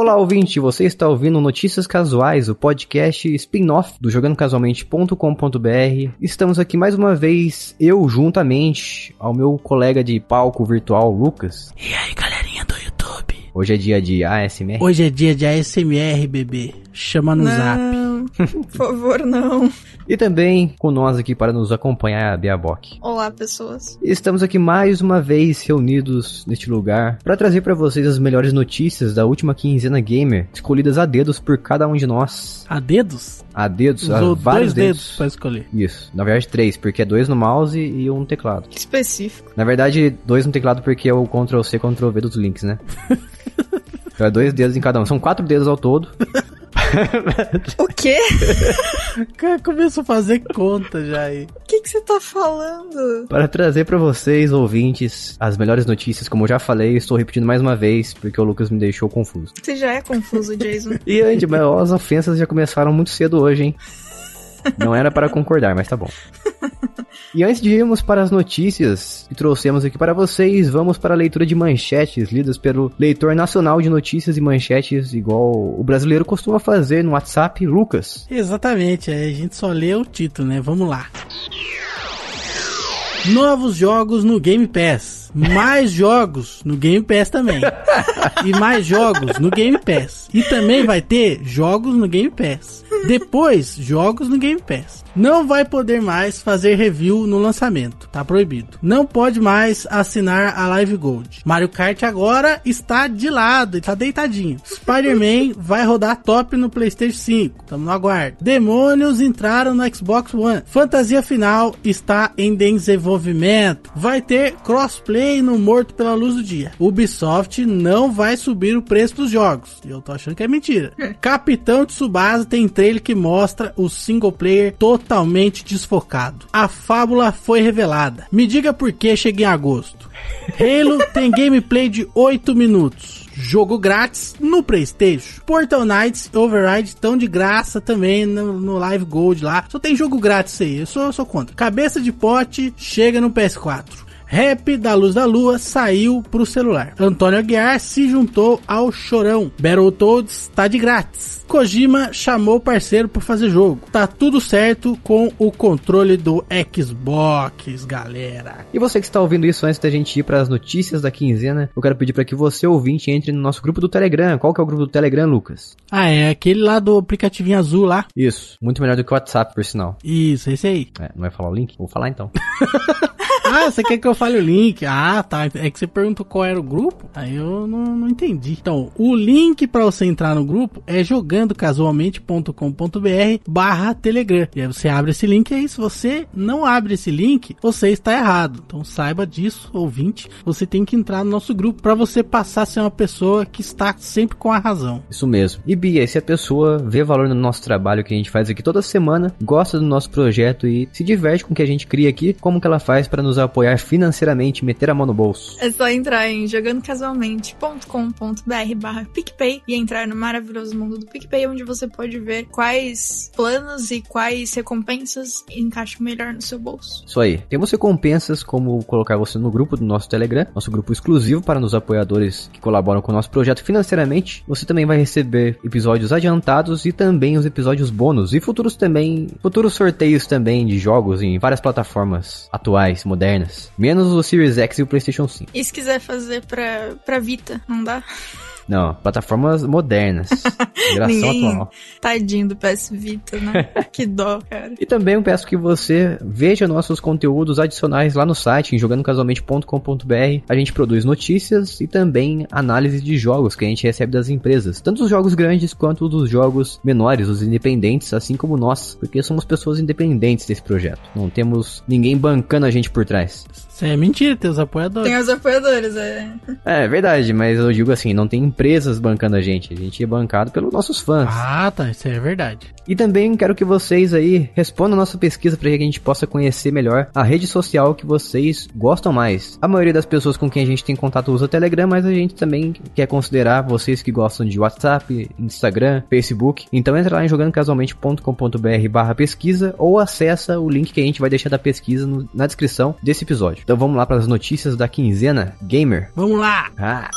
Olá, ouvinte, você está ouvindo Notícias Casuais, o podcast spin-off do jogandocasualmente.com.br. Estamos aqui mais uma vez, eu juntamente ao meu colega de palco virtual, Lucas. E aí, galerinha do YouTube? Hoje é dia de ASMR. Hoje é dia de ASMR, bebê. Chama no não, zap. Por favor, não. E também com nós aqui para nos acompanhar, a Biabok. Olá, pessoas. Estamos aqui mais uma vez reunidos neste lugar para trazer para vocês as melhores notícias da última quinzena gamer, escolhidas a dedos por cada um de nós. A dedos? A dedos, a Usou vários dois dedos dedos. pra escolher. Isso, na verdade três, porque é dois no mouse e um no teclado. Que específico. Na verdade, dois no teclado porque é o Ctrl C, Ctrl V dos links, né? então é dois dedos em cada um. São quatro dedos ao todo. O quê? O cara começou a fazer conta já aí. O que que você tá falando? Para trazer para vocês, ouvintes, as melhores notícias. Como eu já falei, estou repetindo mais uma vez, porque o Lucas me deixou confuso. Você já é confuso, Jason. E Andy, mas as ofensas já começaram muito cedo hoje, hein? Não era para concordar, mas tá bom. E antes de irmos para as notícias que trouxemos aqui para vocês, vamos para a leitura de manchetes lidas pelo leitor nacional de notícias e manchetes, igual o brasileiro costuma fazer no WhatsApp, Lucas. Exatamente, aí a gente só lê o título, né? Vamos lá. Novos jogos no Game Pass. Mais jogos no Game Pass também. E mais jogos no Game Pass. E também vai ter jogos no Game Pass. Depois, jogos no Game Pass. Não vai poder mais fazer review no lançamento. Tá proibido. Não pode mais assinar a Live Gold. Mario Kart agora está de lado, está deitadinho. Spider-Man vai rodar top no PlayStation 5. Tamo no aguardo. Demônios entraram no Xbox One. Fantasia final está em desenvolvimento. Vai ter crossplay no Morto pela Luz do Dia. Ubisoft não vai subir o preço dos jogos. Eu tô achando que é mentira. Capitão Tsubasa tem trailer que mostra o single player totalmente desfocado. A fábula foi revelada. Me diga por que chega em agosto. Halo tem gameplay de 8 minutos. Jogo grátis no PlayStation. Portal Knights e Override estão de graça também no, no Live Gold lá. Só tem jogo grátis aí, eu sou, eu sou contra. Cabeça de pote chega no PS4. Rap da Luz da Lua saiu pro celular. Antônio Aguiar se juntou ao Chorão. Battletoads tá de grátis. Kojima chamou o parceiro para fazer jogo. Tá tudo certo com o controle do Xbox, galera. E você que está ouvindo isso antes da gente ir para as notícias da quinzena, eu quero pedir para que você, ouvinte, entre no nosso grupo do Telegram. Qual que é o grupo do Telegram, Lucas? Ah, é aquele lá do aplicativinho azul lá. Isso, muito melhor do que o WhatsApp, por sinal. Isso, esse aí. É, não vai falar o link? Vou falar então. Ah, você quer que eu fale o link? Ah, tá. É que você perguntou qual era o grupo? Aí eu não, não entendi. Então, o link para você entrar no grupo é jogandocasualmente.com.br barra Telegram. E aí você abre esse link e aí se você não abre esse link, você está errado. Então saiba disso, ouvinte. Você tem que entrar no nosso grupo para você passar a ser uma pessoa que está sempre com a razão. Isso mesmo. E Bia, se a pessoa vê valor no nosso trabalho que a gente faz aqui toda semana, gosta do nosso projeto e se diverte com o que a gente cria aqui, como que ela faz para nos apoiar financeiramente, meter a mão no bolso? É só entrar em jogandocasualmente.com.br barra PicPay e entrar no maravilhoso mundo do PicPay, onde você pode ver quais planos e quais recompensas encaixam melhor no seu bolso. Isso aí. Temos recompensas como colocar você no grupo do nosso Telegram, nosso grupo exclusivo para os apoiadores que colaboram com o nosso projeto financeiramente. Você também vai receber episódios adiantados e também os episódios bônus e futuros também, futuros sorteios também de jogos em várias plataformas atuais, modernas, menos o Series X e o PlayStation 5. E se quiser fazer pra, pra Vita, não dá? Não, plataformas modernas, geração Ninguém- atual. Tadinho do PS Vita, né? que dó, cara. E também eu peço que você veja nossos conteúdos adicionais lá no site, em jogandocasualmente.com.br. A gente produz notícias e também análise de jogos que a gente recebe das empresas, tanto os jogos grandes quanto dos jogos menores, os independentes, assim como nós, porque somos pessoas independentes desse projeto. Não temos ninguém bancando a gente por trás. Isso é mentira, teus apoiadores. Tem os apoiadores, é. É verdade, mas eu digo assim, não tem empresas bancando a gente, a gente é bancado pelos nossos fãs. Ah, tá, isso é verdade. E também quero que vocês aí respondam a nossa pesquisa para que a gente possa conhecer melhor a rede social que vocês gostam mais. A maioria das pessoas com quem a gente tem contato usa o Telegram, mas a gente também quer considerar vocês que gostam de WhatsApp, Instagram, Facebook. Então entra lá em jogandocasualmente.com.br barra pesquisa ou acessa o link que a gente vai deixar da pesquisa no- na descrição desse episódio. Então vamos lá para as notícias da quinzena Gamer. Vamos lá! Ah,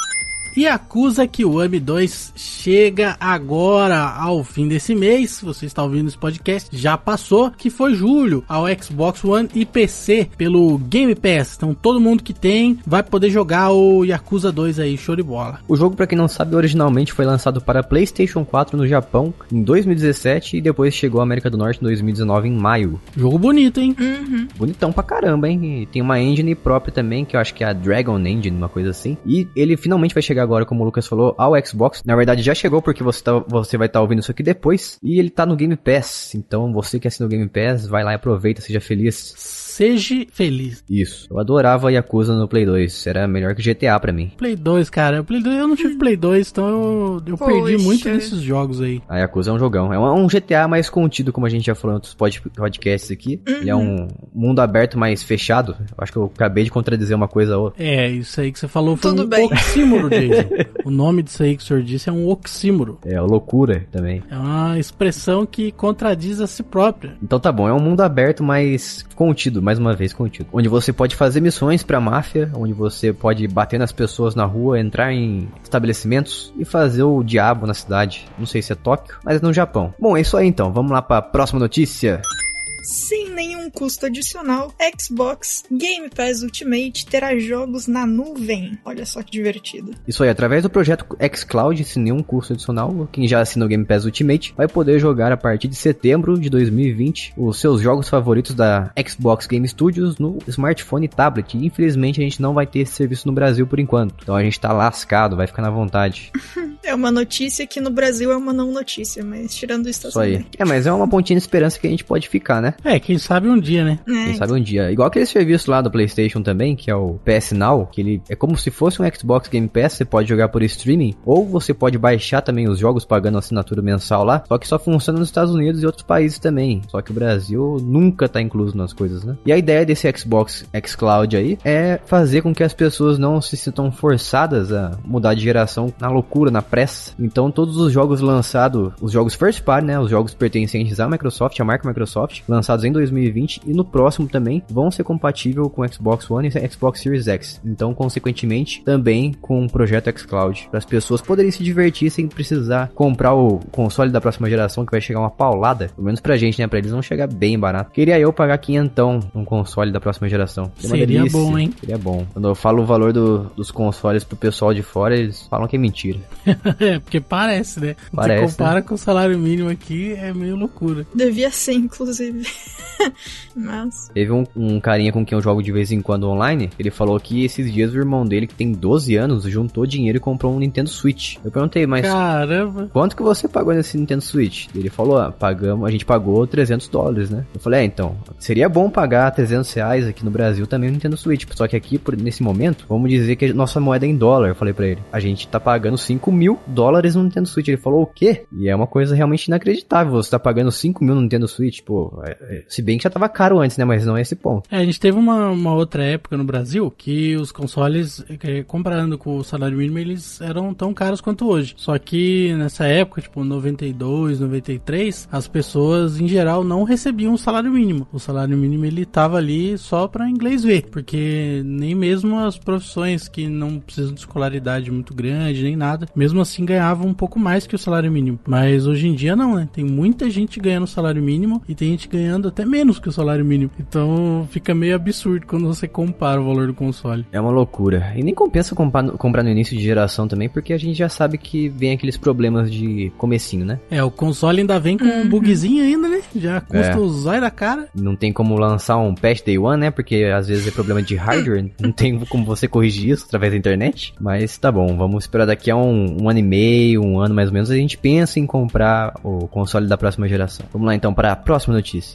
E acusa que o AMI 2 chega agora ao fim desse mês. Se você está ouvindo esse podcast, já passou, que foi julho, ao Xbox One e PC pelo Game Pass. Então todo mundo que tem vai poder jogar o Yakuza 2 aí, show de bola. O jogo, para quem não sabe, originalmente foi lançado para PlayStation 4 no Japão em 2017 e depois chegou à América do Norte em 2019 em maio. Jogo bonito, hein? Uhum. Bonitão pra caramba, hein? E tem uma engine própria também, que eu acho que é a Dragon Engine, uma coisa assim. E ele finalmente vai chegar agora, como o Lucas falou, ao Xbox. Na verdade, já chegou porque você, tá, você vai estar tá ouvindo isso aqui depois. E ele tá no Game Pass. Então, você que assina o Game Pass, vai lá e aproveita, seja feliz. Seja feliz. Isso. Eu adorava Yakuza no Play 2. Era melhor que GTA pra mim. Play 2, cara. Play 2, eu não tive Play 2, então eu, eu perdi muito desses jogos aí. A Yakuza é um jogão. É um, um, GTA mais contido, como a gente já falou em outros podcasts aqui. Uhum. Ele é um mundo aberto mais fechado. Eu acho que eu acabei de contradizer uma coisa ou outra. É, isso aí que você falou foi Tudo um bem. oxímoro, Jason. o nome disso aí que o senhor disse é um oxímoro. É, loucura também. É uma expressão que contradiz a si própria. Então tá bom, é um mundo aberto mais contido, mais uma vez contido. Onde você pode fazer missões pra máfia, onde você pode bater nas pessoas na rua, entrar em estabelecimentos e fazer o diabo na cidade. Não sei se é Tóquio, mas é no Japão. Bom, é isso aí então. Vamos lá pra próxima notícia sem nenhum custo adicional, Xbox Game Pass Ultimate terá jogos na nuvem. Olha só que divertido. Isso aí, através do projeto xCloud, sem nenhum custo adicional, quem já assina o Game Pass Ultimate vai poder jogar a partir de setembro de 2020 os seus jogos favoritos da Xbox Game Studios no smartphone e tablet. Infelizmente a gente não vai ter esse serviço no Brasil por enquanto. Então a gente tá lascado, vai ficar na vontade. é uma notícia que no Brasil é uma não notícia, mas tirando isso, tá isso aí. É, mas é uma pontinha de esperança que a gente pode ficar, né? É, quem sabe um dia, né? É. Quem sabe um dia. Igual aquele serviço lá do PlayStation também, que é o PS Now, que ele é como se fosse um Xbox Game Pass, você pode jogar por streaming, ou você pode baixar também os jogos pagando assinatura mensal lá, só que só funciona nos Estados Unidos e outros países também. Só que o Brasil nunca tá incluso nas coisas, né? E a ideia desse Xbox xCloud aí é fazer com que as pessoas não se sintam forçadas a mudar de geração na loucura, na pressa. Então todos os jogos lançados, os jogos first party, né, os jogos pertencentes à Microsoft, à marca Microsoft, lançados em 2020 e no próximo também vão ser compatíveis com Xbox One e Xbox Series X. Então, consequentemente, também com o projeto xCloud, para as pessoas poderem se divertir sem precisar comprar o console da próxima geração que vai chegar uma paulada, pelo menos pra gente, né, para eles vão chegar bem barato. Queria eu pagar quinhentão num console da próxima geração. Seria delícia. bom, hein? Seria bom. Quando eu falo o valor do, dos consoles pro pessoal de fora, eles falam que é mentira. é, porque parece, né? Parece, Você compara né? com o salário mínimo aqui, é meio loucura. Devia ser, inclusive. Mas. Teve um, um, carinha com quem eu jogo de vez em quando online. Ele falou que esses dias o irmão dele, que tem 12 anos, juntou dinheiro e comprou um Nintendo Switch. Eu perguntei, mas. Caramba! Quanto que você pagou nesse Nintendo Switch? Ele falou, ah, pagamos, a gente pagou 300 dólares, né? Eu falei, é, então, seria bom pagar 300 reais aqui no Brasil também o Nintendo Switch. Só que aqui, por, nesse momento, vamos dizer que a nossa moeda é em dólar. Eu falei pra ele, a gente tá pagando 5 mil dólares no Nintendo Switch. Ele falou, o quê? E é uma coisa realmente inacreditável. Você tá pagando 5 mil no Nintendo Switch, pô. É, se bem que já tava caro antes, né? Mas não é esse ponto. É, a gente teve uma, uma outra época no Brasil que os consoles, comparando com o salário mínimo, eles eram tão caros quanto hoje. Só que nessa época, tipo 92, 93, as pessoas em geral não recebiam o salário mínimo. O salário mínimo ele tava ali só para inglês ver, porque nem mesmo as profissões que não precisam de escolaridade muito grande nem nada, mesmo assim ganhavam um pouco mais que o salário mínimo. Mas hoje em dia não, né? Tem muita gente ganhando salário mínimo e tem gente ganhando até menos que o salário mínimo. Então fica meio absurdo quando você compara o valor do console. É uma loucura. E nem compensa comprar, comprar no início de geração também, porque a gente já sabe que vem aqueles problemas de comecinho, né? É, o console ainda vem com um uhum. bugzinho ainda, né? Já custa é. usar da cara. Não tem como lançar um patch day one, né? Porque às vezes é problema de hardware. não tem como você corrigir isso através da internet. Mas tá bom, vamos esperar daqui a um, um ano e meio, um ano mais ou menos, a gente pensa em comprar o console da próxima geração. Vamos lá então para a próxima notícia.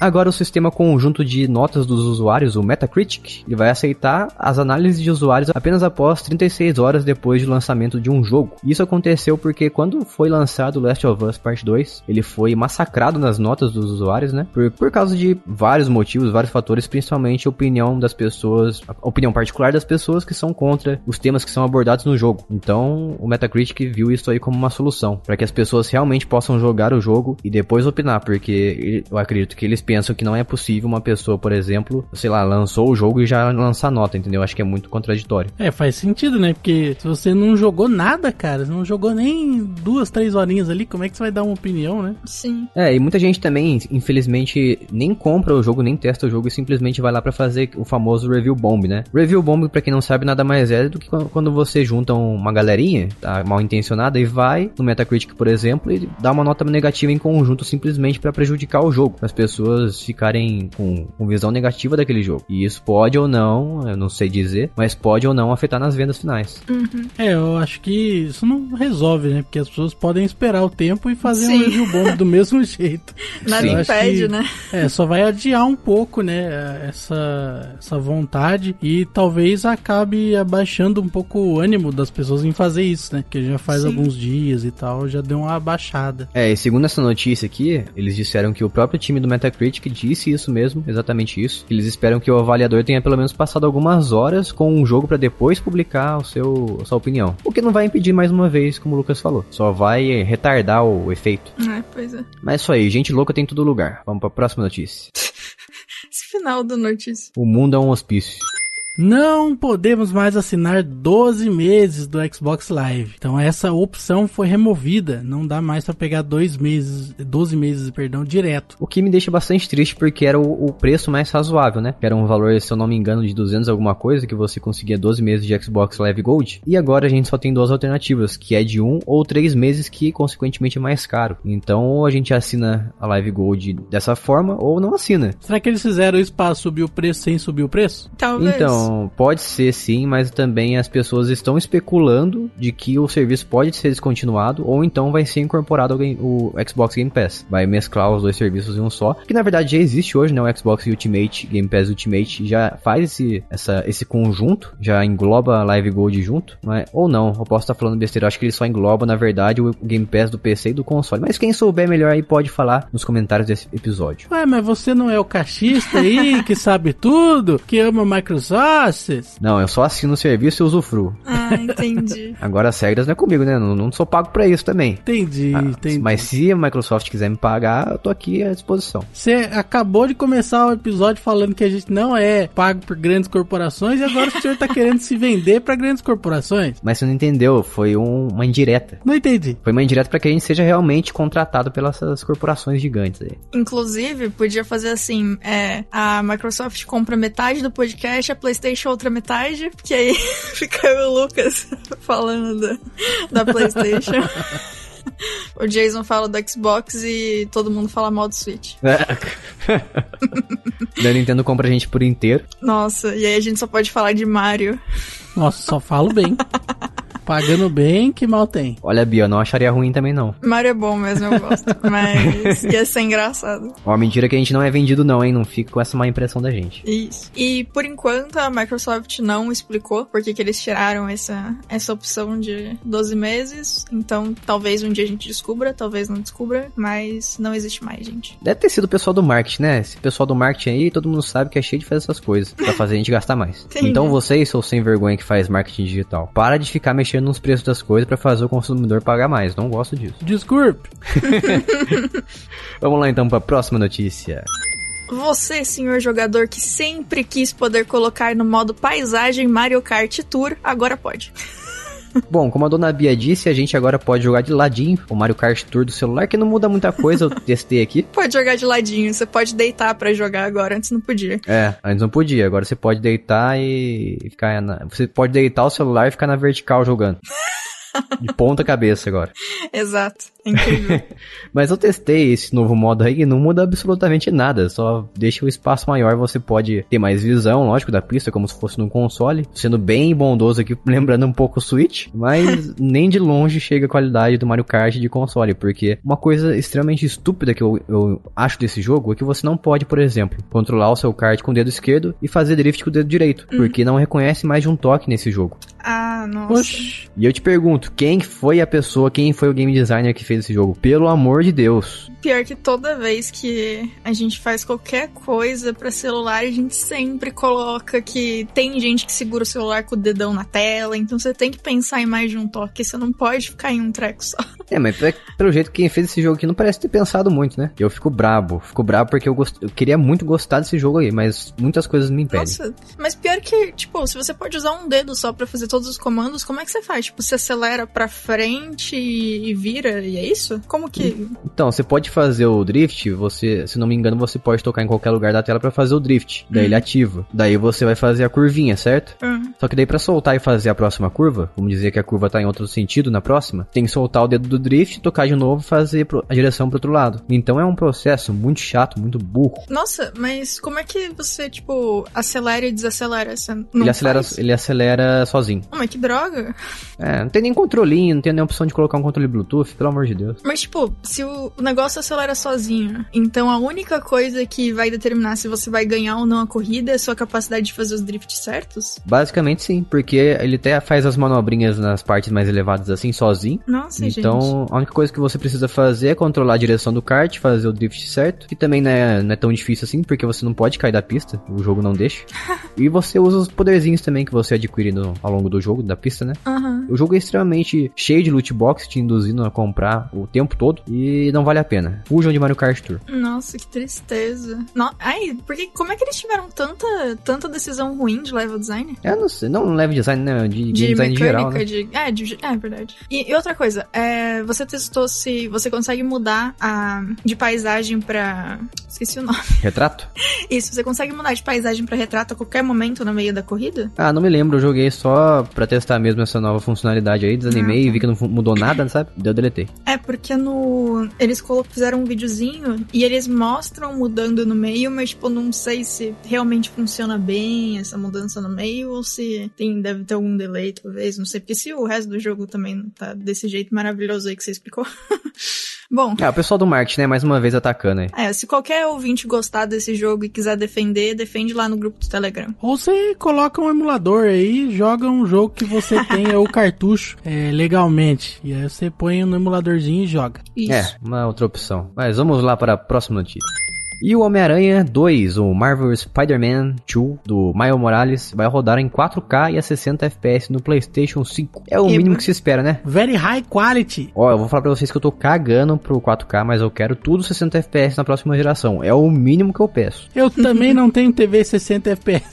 Agora o sistema conjunto de notas dos usuários, o Metacritic, ele vai aceitar as análises de usuários apenas após 36 horas depois do lançamento de um jogo. Isso aconteceu porque quando foi lançado Last of Us Part 2, ele foi massacrado nas notas dos usuários, né? Por, por causa de vários motivos, vários fatores, principalmente a opinião das pessoas, a opinião particular das pessoas que são contra os temas que são abordados no jogo. Então, o Metacritic viu isso aí como uma solução para que as pessoas realmente possam jogar o jogo e depois opinar, porque eu acredito que eles pensam que não é possível uma pessoa, por exemplo, sei lá, lançou o jogo e já lançar nota, entendeu? Acho que é muito contraditório. É, faz sentido, né? Porque se você não jogou nada, cara, não jogou nem duas, três horinhas ali, como é que você vai dar uma opinião, né? Sim. É, e muita gente também, infelizmente, nem compra o jogo, nem testa o jogo e simplesmente vai lá para fazer o famoso review bomb, né? Review bomb, para quem não sabe, nada mais é do que quando você junta uma galerinha, tá, mal intencionada, e vai no Metacritic, por exemplo, e dá uma nota negativa em conjunto simplesmente para prejudicar o jogo, as pessoas ficarem com, com visão negativa daquele jogo. E isso pode ou não, eu não sei dizer, mas pode ou não afetar nas vendas finais. Uhum. É, eu acho que isso não resolve, né? Porque as pessoas podem esperar o tempo e fazer Sim. um review bom do mesmo jeito. Nada Eu acho impede, que- né? É, só vai adiar um pouco, né, essa, essa vontade e talvez acabe abaixando um pouco o ânimo das pessoas em fazer isso, né? Que já faz Sim. alguns dias e tal, já deu uma abaixada. É, e segundo essa notícia aqui, eles disseram que o próprio time do Metacritic disse isso mesmo, exatamente isso. que Eles esperam que o avaliador tenha pelo menos passado algumas horas com um jogo para depois publicar o seu, a sua opinião. O que não vai impedir mais uma vez, como o Lucas falou. Só vai retardar o efeito. É, pois é. Mas é isso aí, gente louca tem em todo lugar. Vamos pra próxima notícia. Esse final da notícia. O mundo é um hospício. Não podemos mais assinar 12 meses do Xbox Live. Então essa opção foi removida. Não dá mais para pegar dois meses, 12 meses, perdão, direto. O que me deixa bastante triste porque era o, o preço mais razoável, né? Que era um valor, se eu não me engano, de 200 alguma coisa, que você conseguia 12 meses de Xbox Live Gold. E agora a gente só tem duas alternativas, que é de um ou três meses, que consequentemente é mais caro. Então ou a gente assina a Live Gold dessa forma ou não assina. Será que eles fizeram isso para subir o preço sem subir o preço? Talvez. Então, pode ser sim, mas também as pessoas estão especulando de que o serviço pode ser descontinuado ou então vai ser incorporado ao game- o Xbox Game Pass. Vai mesclar os dois serviços em um só, que na verdade já existe hoje, né? O Xbox Ultimate, Game Pass Ultimate já faz esse, essa, esse conjunto, já engloba a Live Gold junto, mas, ou não, eu posso estar falando besteira, acho que ele só engloba na verdade o Game Pass do PC e do console. Mas quem souber melhor aí pode falar nos comentários desse episódio. Ué, mas você não é o cachista aí que sabe tudo, que ama Microsoft? Não, eu só assino o serviço e usufruo. Ah, entendi. Agora as regras não é comigo, né? Não, não sou pago pra isso também. Entendi, Ah, entendi. Mas se a Microsoft quiser me pagar, eu tô aqui à disposição. Você acabou de começar o episódio falando que a gente não é pago por grandes corporações e agora o senhor tá querendo se vender para grandes corporações? Mas você não entendeu, foi um- uma indireta. Não entendi. Foi uma indireta pra que a gente seja realmente contratado pelas corporações gigantes aí. Inclusive, podia fazer assim: é, a Microsoft compra metade do podcast, a PlayStation outra metade, porque aí fica eu e o Lucas falando da, da PlayStation. o Jason fala do Xbox e todo mundo fala mal do Switch. da Nintendo compra a gente por inteiro. Nossa, e aí a gente só pode falar de Mario. Nossa, só falo bem. Pagando bem, que mal tem. Olha, Bia, eu não acharia ruim também não. Mario é bom mesmo, eu gosto. Mas ia ser engraçado. Ó, mentira que a gente não é vendido não, hein? Não fica com essa má impressão da gente. Isso. E por enquanto a Microsoft não explicou por que, que eles tiraram essa, essa opção de 12 meses. Então talvez um dia a gente descubra, talvez não descubra, mas não existe mais, gente. Deve ter sido o pessoal do marketing, né? Esse pessoal do marketing aí, todo mundo sabe que é cheio de fazer essas coisas. Pra fazer a gente gastar mais. Entendi. Então vocês, seus sem vergonha que faz marketing digital, para de ficar mexendo nos preços das coisas pra fazer o consumidor pagar mais. Não gosto disso. Desculpe. Vamos lá então pra próxima notícia. Você, senhor jogador que sempre quis poder colocar no modo paisagem Mario Kart Tour, agora pode. Bom, como a dona Bia disse, a gente agora pode jogar de ladinho o Mario Kart Tour do celular, que não muda muita coisa, eu testei aqui. Pode jogar de ladinho, você pode deitar pra jogar agora, antes não podia. É, antes não podia, agora você pode deitar e ficar na... Você pode deitar o celular e ficar na vertical jogando. De ponta cabeça agora. Exato. Incrível. Mas eu testei esse novo modo aí e não muda absolutamente nada, só deixa o espaço maior, você pode ter mais visão, lógico, da pista, como se fosse num console, sendo bem bondoso aqui, lembrando um pouco o Switch, mas nem de longe chega a qualidade do Mario Kart de console, porque uma coisa extremamente estúpida que eu, eu acho desse jogo é que você não pode, por exemplo, controlar o seu kart com o dedo esquerdo e fazer drift com o dedo direito, porque não reconhece mais de um toque nesse jogo. ah, nossa. Oxi. E eu te pergunto. Quem foi a pessoa, quem foi o game designer que fez esse jogo? Pelo amor de Deus. Pior que toda vez que a gente faz qualquer coisa pra celular, a gente sempre coloca que tem gente que segura o celular com o dedão na tela, então você tem que pensar em mais de um toque, você não pode ficar em um treco só. É, mas é, pelo jeito quem fez esse jogo aqui não parece ter pensado muito, né? Eu fico brabo, fico brabo porque eu, gost... eu queria muito gostar desse jogo aí, mas muitas coisas me impedem. Nossa, mas pior que, tipo, se você pode usar um dedo só pra fazer todos os comandos, como é que você faz? Tipo, você acelera pra frente e vira, e é isso? Como que. Então, você pode fazer o drift, você, se não me engano, você pode tocar em qualquer lugar da tela pra fazer o drift. Daí ele ativa. Daí você vai fazer a curvinha, certo? Hum. Só que daí pra soltar e fazer a próxima curva, vamos dizer que a curva tá em outro sentido na próxima, tem que soltar o dedo do drift, tocar de novo e fazer a direção pro outro lado. Então é um processo muito chato, muito burro. Nossa, mas como é que você, tipo, acelera e desacelera? Você não ele, acelera, faz? ele acelera sozinho. Oh, mas que droga. É, não tem nem controlinho, não tem nem opção de colocar um controle Bluetooth, pelo amor de Deus. Mas, tipo, se o o negócio acelera sozinho, então a única coisa que vai determinar se você vai ganhar ou não a corrida é a sua capacidade de fazer os drifts certos? Basicamente sim, porque ele até faz as manobrinhas nas partes mais elevadas assim, sozinho. Nossa, gente. Então, a única coisa que você precisa fazer é controlar a direção do kart, fazer o drift certo, que também não é, não é tão difícil assim, porque você não pode cair da pista, o jogo não deixa. e você usa os poderzinhos também que você adquire no- ao longo do jogo, da pista, né? Aham. O jogo é extremamente cheio de loot box, te induzindo a comprar o tempo todo, e não vale a pena. Fujam de Mario Kart Tour. Nossa, que tristeza. No... Ai, porque como é que eles tiveram tanta, tanta decisão ruim de level design? Eu não sei, não leve design, né? De, De design em geral, mecânica, né? de. É, de... é verdade. E, e outra coisa, é, você testou se você consegue mudar a de paisagem pra. Esqueci o nome. Retrato? Isso, você consegue mudar de paisagem pra retrato a qualquer momento no meio da corrida? Ah, não me lembro, eu joguei só pra testar mesmo essa nova funcionalidade aí, desanimei Ah, tá. e vi que não mudou nada, sabe? Daí eu deletei. É, porque no. Eles colo- fizeram um videozinho e eles mostram mudando no meio, mas, tipo, não sei se realmente funciona bem essa mudança no meio ou se tem, deve ter algum delay, talvez. Não sei, porque se o resto do jogo também tá desse jeito maravilhoso aí que você explicou. Bom. Ah, o pessoal do marketing, né, mais uma vez atacando aí. É, se qualquer ouvinte gostar desse jogo e quiser defender, defende lá no grupo do Telegram. Ou você coloca um emulador aí, joga um jogo que você tenha o cartucho é, legalmente. E aí você põe no emuladorzinho e joga. Isso. É, uma outra opção. Mas vamos lá para a próxima notícia. E o Homem-Aranha 2, o Marvel Spider-Man 2 do Miles Morales, vai rodar em 4K e a 60 FPS no PlayStation 5. É o Eba. mínimo que se espera, né? Very high quality. Ó, eu vou falar pra vocês que eu tô cagando pro 4K, mas eu quero tudo 60 FPS na próxima geração. É o mínimo que eu peço. Eu também não tenho TV 60 FPS.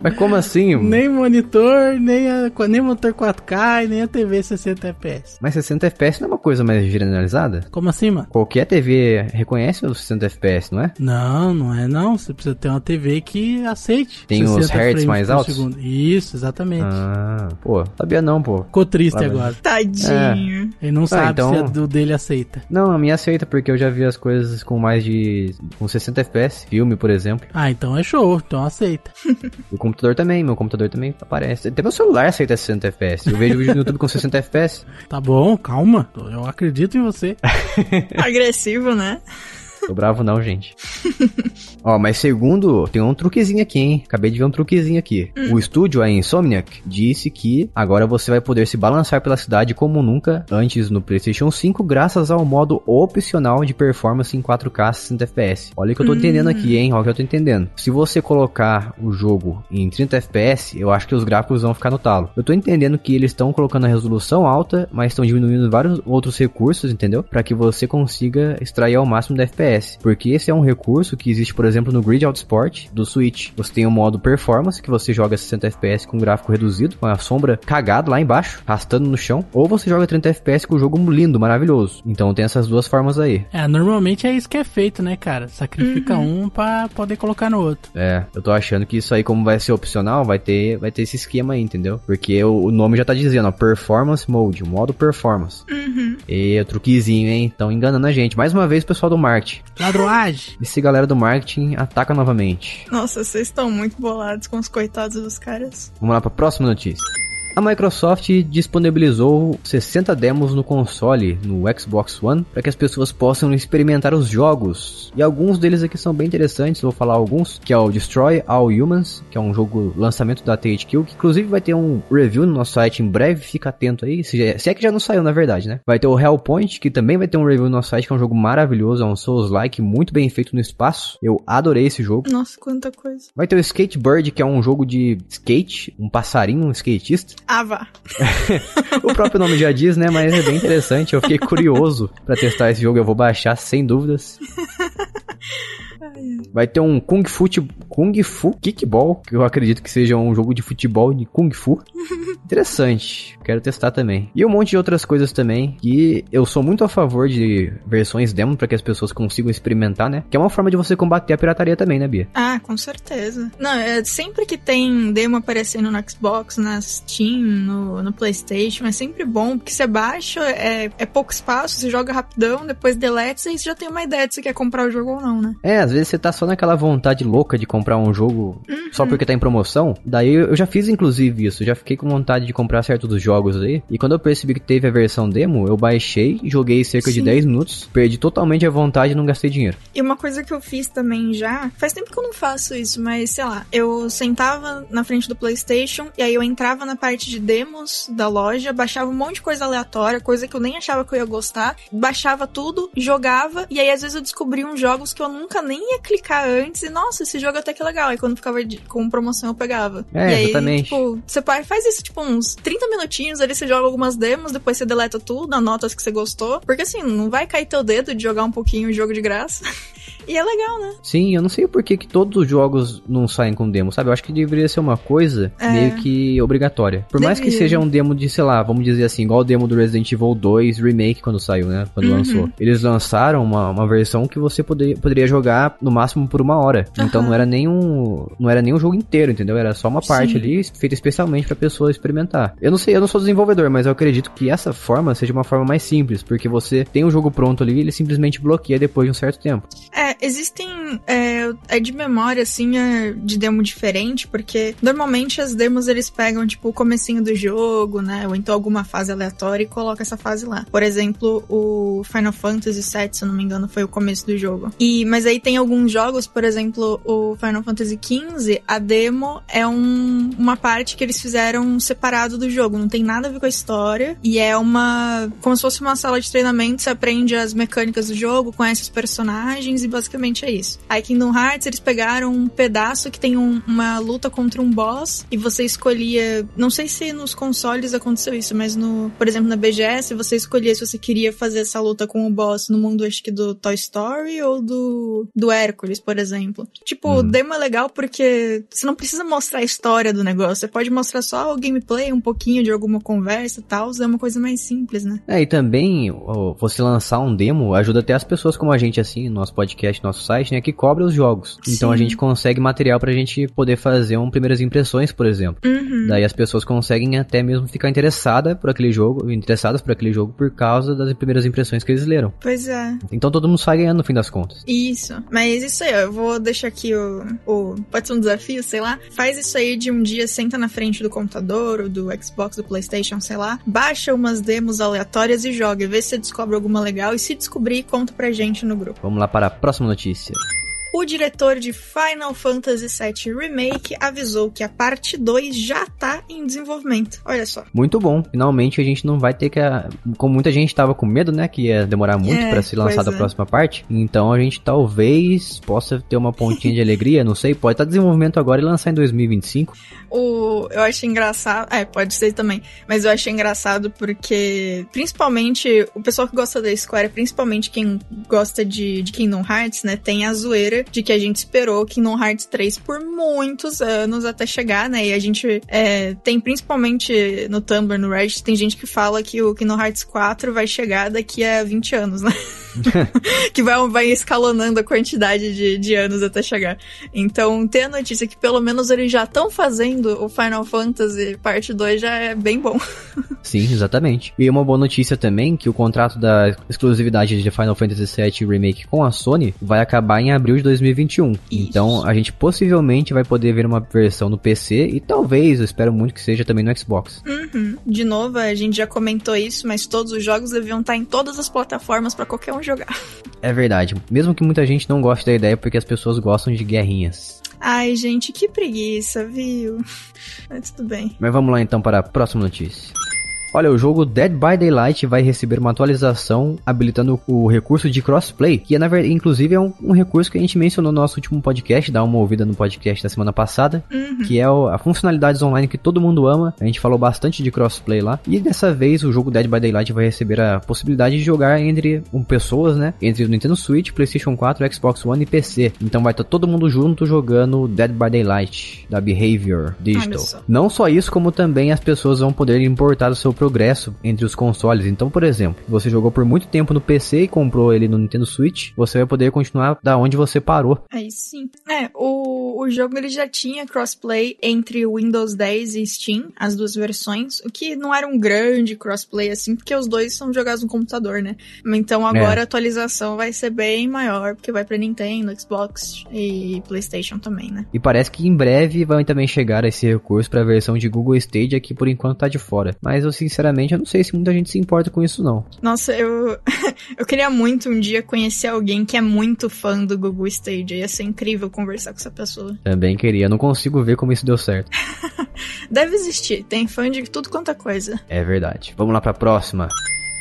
Mas como assim? Nem monitor, nem, a, nem motor 4K e nem a TV 60 FPS. Mas 60 FPS não é uma coisa mais generalizada? Como assim, mano? Qualquer TV reconhece os 60 FPS, não é? Não, não é não. Você precisa ter uma TV que aceite. Tem os 60 hertz mais altos? segundo. Isso, exatamente. Ah, pô, sabia não, pô. Ficou triste agora. Tadinho. Ele não sabe então- se a do dele aceita. Não, a minha aceita, porque eu já vi as coisas com mais de. com 60 FPS, filme, por exemplo. Ah, então é show. Então aceita. O computador também, meu computador também aparece. Até meu celular aceita 60 FPS. Eu vejo vídeo no YouTube com 60 FPS. Tá bom, calma. Eu acredito em você. Agressivo, né? Tô bravo não, gente. Ó, mas segundo, tem um truquezinho aqui, hein? Acabei de ver um truquezinho aqui. O estúdio, a Insomniac, disse que agora você vai poder se balançar pela cidade como nunca antes no PlayStation 5, graças ao modo opcional de performance em 4K 60 FPS. Olha o que eu tô entendendo aqui, hein? Olha o que eu tô entendendo. Se você colocar o jogo em 30 FPS, eu acho que os gráficos vão ficar no talo. Eu tô entendendo que eles estão colocando a resolução alta, mas estão diminuindo vários outros recursos, entendeu? Para que você consiga extrair ao máximo da FPS. Porque esse é um recurso que existe, por exemplo, no Grid Auto Sport do Switch. Você tem o modo Performance, que você joga 60 FPS com gráfico reduzido, com a sombra cagada lá embaixo, arrastando no chão. Ou você joga 30 FPS com o jogo lindo, maravilhoso. Então tem essas duas formas aí. É, normalmente é isso que é feito, né, cara? Sacrifica um pra poder colocar no outro. É, eu tô achando que isso aí, como vai ser opcional, vai ter, vai ter esse esquema aí, entendeu? Porque o, o nome já tá dizendo, ó, Performance Mode, modo Performance. E o truquezinho, hein? Tão enganando a gente. Mais uma vez, pessoal do marketing. Ladroagem. Esse galera do marketing ataca novamente. Nossa, vocês estão muito bolados com os coitados dos caras. Vamos lá pra próxima notícia. A Microsoft disponibilizou 60 demos no console, no Xbox One, para que as pessoas possam experimentar os jogos. E alguns deles aqui são bem interessantes, vou falar alguns, que é o Destroy All Humans, que é um jogo lançamento da THQ, que inclusive vai ter um review no nosso site em breve, fica atento aí, se, é, se é que já não saiu na verdade, né? Vai ter o Hellpoint, que também vai ter um review no nosso site, que é um jogo maravilhoso, é um Souls-like muito bem feito no espaço. Eu adorei esse jogo. Nossa, quanta coisa. Vai ter o Skatebird, que é um jogo de skate, um passarinho, um skatista. Vá. o próprio nome já diz, né? Mas é bem interessante. Eu fiquei curioso para testar esse jogo. Eu vou baixar sem dúvidas. Vai ter um Kung Fu, Kung Fu Kickball, que eu acredito que seja um jogo de futebol de Kung Fu. Interessante, quero testar também. E um monte de outras coisas também, que eu sou muito a favor de versões demo para que as pessoas consigam experimentar, né? Que é uma forma de você combater a pirataria também, né, Bia? Ah, com certeza. Não, é sempre que tem demo aparecendo no Xbox, na Steam, no, no PlayStation, é sempre bom, porque você baixa, é, é pouco espaço, você joga rapidão, depois delete, e você já tem uma ideia de se quer comprar o jogo ou não, né? É, às vezes você tá só naquela vontade louca de comprar um jogo uhum. só porque tá em promoção. Daí eu já fiz inclusive isso, já fiquei com vontade de comprar certos dos jogos aí. E quando eu percebi que teve a versão demo, eu baixei, joguei cerca Sim. de 10 minutos, perdi totalmente a vontade e não gastei dinheiro. E uma coisa que eu fiz também já, faz tempo que eu não faço isso, mas sei lá, eu sentava na frente do PlayStation e aí eu entrava na parte de demos da loja, baixava um monte de coisa aleatória, coisa que eu nem achava que eu ia gostar, baixava tudo, jogava e aí às vezes eu descobri uns jogos que eu nunca nem ia clicar antes e, nossa, esse jogo até que é legal. Aí quando ficava de, com promoção eu pegava. É, e aí, exatamente. tipo, você faz isso, tipo, uns 30 minutinhos, ali você joga algumas demos, depois você deleta tudo, anota as que você gostou. Porque assim, não vai cair teu dedo de jogar um pouquinho o jogo de graça. E é legal, né? Sim, eu não sei por que, que todos os jogos não saem com demo, sabe? Eu acho que deveria ser uma coisa é. meio que obrigatória. Por mais que seja um demo de, sei lá, vamos dizer assim, igual o demo do Resident Evil 2 Remake quando saiu, né? Quando uhum. lançou. Eles lançaram uma, uma versão que você poderia, poderia jogar no máximo por uma hora. Uhum. Então não era nem um. Não era nem um jogo inteiro, entendeu? Era só uma parte Sim. ali feita especialmente pra pessoa experimentar. Eu não sei, eu não sou desenvolvedor, mas eu acredito que essa forma seja uma forma mais simples, porque você tem o jogo pronto ali e ele simplesmente bloqueia depois de um certo tempo. É, existem. É, é de memória, assim, é de demo diferente, porque normalmente as demos eles pegam, tipo, o comecinho do jogo, né? Ou então alguma fase aleatória e coloca essa fase lá. Por exemplo, o Final Fantasy VII, se eu não me engano, foi o começo do jogo. E, mas aí tem alguns jogos, por exemplo, o Final Fantasy XV, a demo é um, uma parte que eles fizeram separado do jogo, não tem nada a ver com a história. E é uma. como se fosse uma sala de treinamento, você aprende as mecânicas do jogo, conhece os personagens e é isso. Aí Kingdom Hearts, eles pegaram um pedaço que tem um, uma luta contra um boss e você escolhia. Não sei se nos consoles aconteceu isso, mas no. Por exemplo, na BGS, você escolhia se você queria fazer essa luta com o boss no mundo, acho que do Toy Story ou do, do Hércules, por exemplo. Tipo, o hum. demo é legal porque você não precisa mostrar a história do negócio, você pode mostrar só o gameplay, um pouquinho de alguma conversa e tal, é uma coisa mais simples, né? É, e também você lançar um demo ajuda até as pessoas como a gente, assim, nosso podcast, nosso site, né, que cobra os jogos. Sim. Então a gente consegue material pra gente poder fazer um primeiras impressões, por exemplo. Uhum. Daí as pessoas conseguem até mesmo ficar interessadas por aquele jogo, interessadas por aquele jogo por causa das primeiras impressões que eles leram. Pois é. Então todo mundo sai ganhando no fim das contas. Isso. Mas isso aí, ó, eu vou deixar aqui o, o. Pode ser um desafio, sei lá. Faz isso aí de um dia, senta na frente do computador, ou do Xbox, do PlayStation, sei lá. Baixa umas demos aleatórias e joga. Vê se você descobre alguma legal. E se descobrir, conta pra gente no grupo. Vamos lá para a próxima notícia. O diretor de Final Fantasy VII Remake avisou que a parte 2 já tá em desenvolvimento. Olha só. Muito bom. Finalmente a gente não vai ter que. Como muita gente tava com medo, né? Que ia demorar muito é, para ser lançada é. a próxima parte. Então a gente talvez possa ter uma pontinha de alegria, não sei. Pode estar tá desenvolvimento agora e lançar em 2025. O, eu achei engraçado. É, pode ser também. Mas eu achei engraçado porque, principalmente, o pessoal que gosta da Square, principalmente quem gosta de, de Kingdom Hearts, né? Tem a zoeira de que a gente esperou Kingdom Hearts 3 por muitos anos até chegar, né? E a gente é, tem principalmente no Tumblr, no Reddit, tem gente que fala que o Kingdom Hearts 4 vai chegar daqui a 20 anos, né? que vai, vai escalonando a quantidade de, de anos até chegar. Então, ter a notícia que pelo menos eles já estão fazendo o Final Fantasy Parte 2 já é bem bom. Sim, exatamente. E uma boa notícia também que o contrato da exclusividade de Final Fantasy VII Remake com a Sony vai acabar em abril de 2021. Isso. Então a gente possivelmente vai poder ver uma versão no PC e talvez, eu espero muito que seja também no Xbox. Uhum. De novo, a gente já comentou isso, mas todos os jogos deviam estar em todas as plataformas pra qualquer um jogar. É verdade, mesmo que muita gente não goste da ideia porque as pessoas gostam de guerrinhas. Ai, gente, que preguiça, viu? Mas tudo bem. Mas vamos lá então para a próxima notícia. Olha, o jogo Dead by Daylight vai receber uma atualização habilitando o recurso de crossplay, que é, na verdade, inclusive é um, um recurso que a gente mencionou no nosso último podcast, dá uma ouvida no podcast da semana passada, Uhum. que é o- a funcionalidades online que todo mundo ama. A gente falou bastante de crossplay lá. E dessa vez o jogo Dead by Daylight vai receber a possibilidade de jogar entre um, pessoas, né? Entre o Nintendo Switch, PlayStation 4, Xbox One e PC. Então vai estar todo mundo junto jogando Dead by Daylight da Behavior Digital. Não só isso, como também as pessoas vão poder importar o seu progresso entre os consoles. Então, por exemplo, você jogou por muito tempo no PC e comprou ele no Nintendo Switch, você vai poder continuar da onde você parou. Aí sim. É, o, o jogo ele já tinha crossplay entre Windows 10 e Steam, as duas versões, o que não era um grande crossplay assim, porque os dois são jogados no computador, né? Então agora É. a atualização vai ser bem maior, porque vai pra Nintendo, Xbox e PlayStation também, né? E parece que em breve vai também chegar esse recurso para a versão de Google Stadia que por enquanto tá de fora. Mas eu sinceramente eu não sei se muita gente se importa com isso não. Nossa, eu eu queria muito um dia conhecer alguém que é muito fã do Google Stadia. Ia ser incrível conversar com essa pessoa. Também queria, não consigo ver como isso deu certo. Deve existir, tem fã de tudo quanto é coisa. É verdade. Vamos lá para a próxima.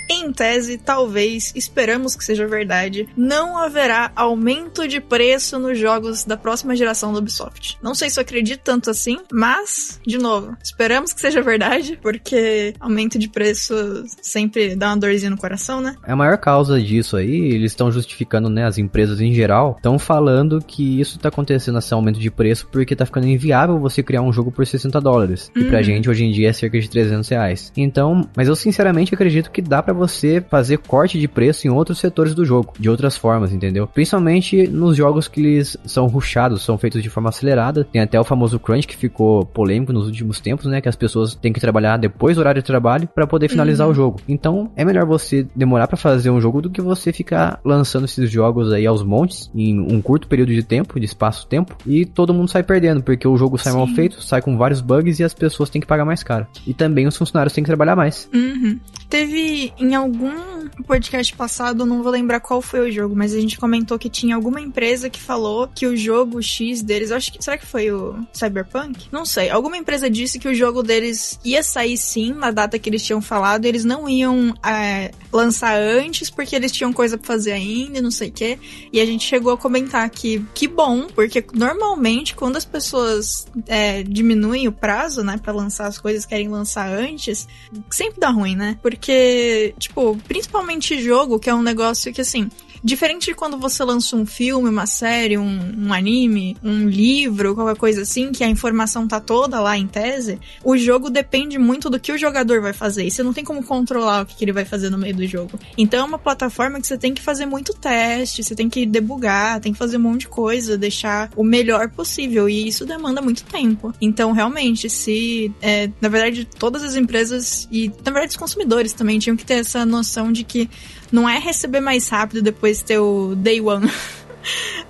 Em tese, talvez, esperamos que seja verdade, não haverá aumento de preço nos jogos da próxima geração do Ubisoft. Não sei se eu acredito tanto assim, mas, de novo, esperamos que seja verdade, porque aumento de preço sempre dá uma dorzinha no coração, né? A maior causa disso aí, eles estão justificando, né, as empresas em geral, estão falando que isso tá acontecendo esse aumento de preço porque tá ficando inviável você criar um jogo por 60 dólares. E pra Uhum. gente hoje em dia é cerca de 300 reais. Então, mas eu sinceramente acredito que dá pra você fazer corte de preço em outros setores do jogo, de outras formas, entendeu? Principalmente nos jogos que eles são rushados, são feitos de forma acelerada. Tem até o famoso crunch que ficou polêmico nos últimos tempos, né, que as pessoas têm que trabalhar depois do horário de trabalho pra poder finalizar Uhum. o jogo. Então, é melhor você demorar pra fazer um jogo do que você ficar lançando esses jogos aí aos montes em um curto período de tempo, de espaço-tempo, e todo mundo sai perdendo, porque o jogo sai mal Sim. feito, sai com vários bugs e as pessoas têm que pagar mais caro. E também os funcionários têm que trabalhar mais. Uhum. Teve em algum podcast passado, não vou lembrar qual foi o jogo, mas a gente comentou que tinha alguma empresa que falou que o jogo X deles, acho que será que foi o Cyberpunk? Não sei. Alguma empresa disse que o jogo deles ia sair sim na data que eles tinham falado, eles não iam é, lançar antes porque eles tinham coisa pra fazer ainda, não sei o quê. E a gente chegou a comentar que que bom, porque normalmente quando as pessoas é, diminuem o prazo, né, Pra lançar as coisas, querem lançar antes, sempre dá ruim, né? Porque, tipo, principalmente jogo, que é um negócio que, assim, diferente de quando você lança um filme, uma série, um, um anime, um livro, qualquer coisa assim, que a informação tá toda lá em tese, o jogo depende muito do que o jogador vai fazer. E você não tem como controlar o que, que ele vai fazer no meio do jogo. Então é uma plataforma que você tem que fazer muito teste, você tem que debugar, tem que fazer um monte de coisa, deixar o melhor possível. E isso demanda muito tempo. Então, realmente, se. é, na verdade, todas as empresas e, na verdade, os consumidores também tinham que ter essa noção de que não é receber mais rápido depois de ter o day one.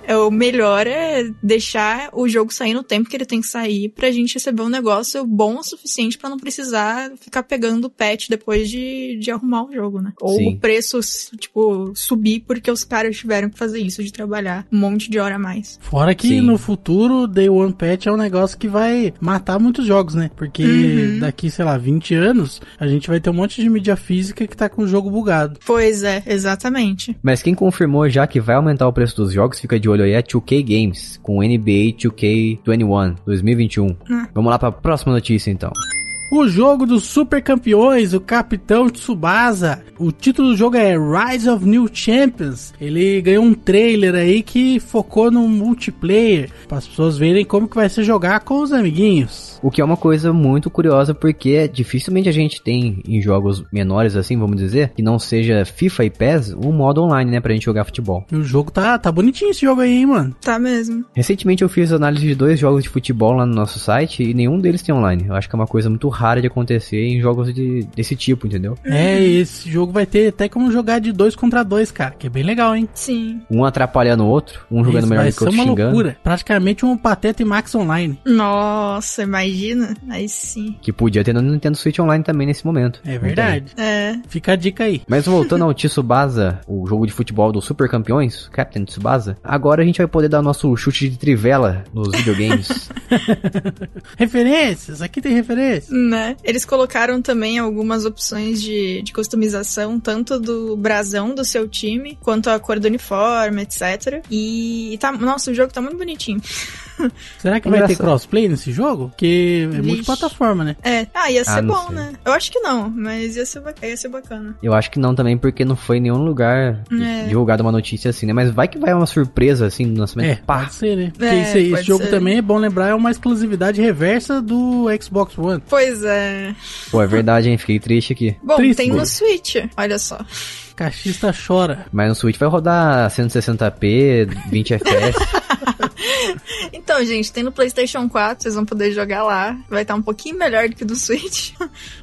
É, o melhor é deixar o jogo sair no tempo que ele tem que sair pra gente receber um negócio bom o suficiente pra não precisar ficar pegando patch depois de, de arrumar o jogo, né? Ou Sim. o preço, tipo, subir porque os caras tiveram que fazer isso, de trabalhar um monte de hora a mais. Fora que Sim. no futuro, Day One Patch é um negócio que vai matar muitos jogos, né? Porque Uhum. daqui, sei lá, 20 anos, a gente vai ter um monte de mídia física que tá com o jogo bugado. Pois é, exatamente. Mas quem confirmou já que vai aumentar o preço dos jogos, fica de olho aí, é 2K Games, com NBA 2K21 2021. Hum. Vamos lá pra próxima notícia então. O jogo dos super campeões, o Capitão Tsubasa. O título do jogo é Rise of New Champions. Ele ganhou um trailer aí que focou no multiplayer, para as pessoas verem como que vai ser jogar com os amiguinhos. O que é uma coisa muito curiosa, porque dificilmente a gente tem em jogos menores, assim, vamos dizer, que não seja FIFA e PES, um modo online, né, pra gente jogar futebol. E o jogo tá, tá bonitinho esse jogo aí, hein, mano. Tá mesmo. Recentemente eu fiz análise de dois jogos de futebol lá no nosso site e nenhum deles tem online. Eu acho que é uma coisa muito rara de acontecer em jogos de, desse tipo, entendeu? É, esse jogo vai ter até como jogar de dois contra dois, cara, que é bem legal, hein? Sim. Um atrapalhando o outro, um jogando Isso melhor do que o outro uma xingando. loucura. Praticamente um Pateta e Max Online. Nossa, imagina. Aí sim. Que podia ter no Nintendo Switch Online também nesse momento. É verdade. É. Fica a dica aí. Mas voltando ao Tsubasa, o jogo de futebol dos Super Campeões, Captain Tsubasa, agora a gente vai poder dar nosso chute de trivela nos videogames. Referências, aqui tem referência. Né? Eles colocaram também algumas opções de, de customização, tanto do brasão do seu time, quanto a cor do uniforme, etc. E tá, nossa, o jogo tá muito bonitinho. Será que vai ter crossplay nesse jogo? Porque é multiplataforma, né? É, ah, ia Ah, ser não bom, sei. né? Eu acho que não, mas ia ser, ia ser bacana. Eu acho que não também, porque não foi em nenhum lugar É. divulgado uma notícia assim, né? Mas vai que vai uma surpresa assim no lançamento. É, Pá! pode ser, né? Porque É, esse, esse jogo ser. também é bom lembrar, é uma exclusividade reversa do Xbox One. Pois é. Pô, é verdade, hein? Fiquei triste aqui. Bom, Triste. tem no Switch, olha só. Cachista chora. Mas no Switch vai rodar 160p, 20 FPS. Então, gente, tem no PlayStation 4, vocês vão poder jogar lá. Vai estar um pouquinho melhor do que do Switch.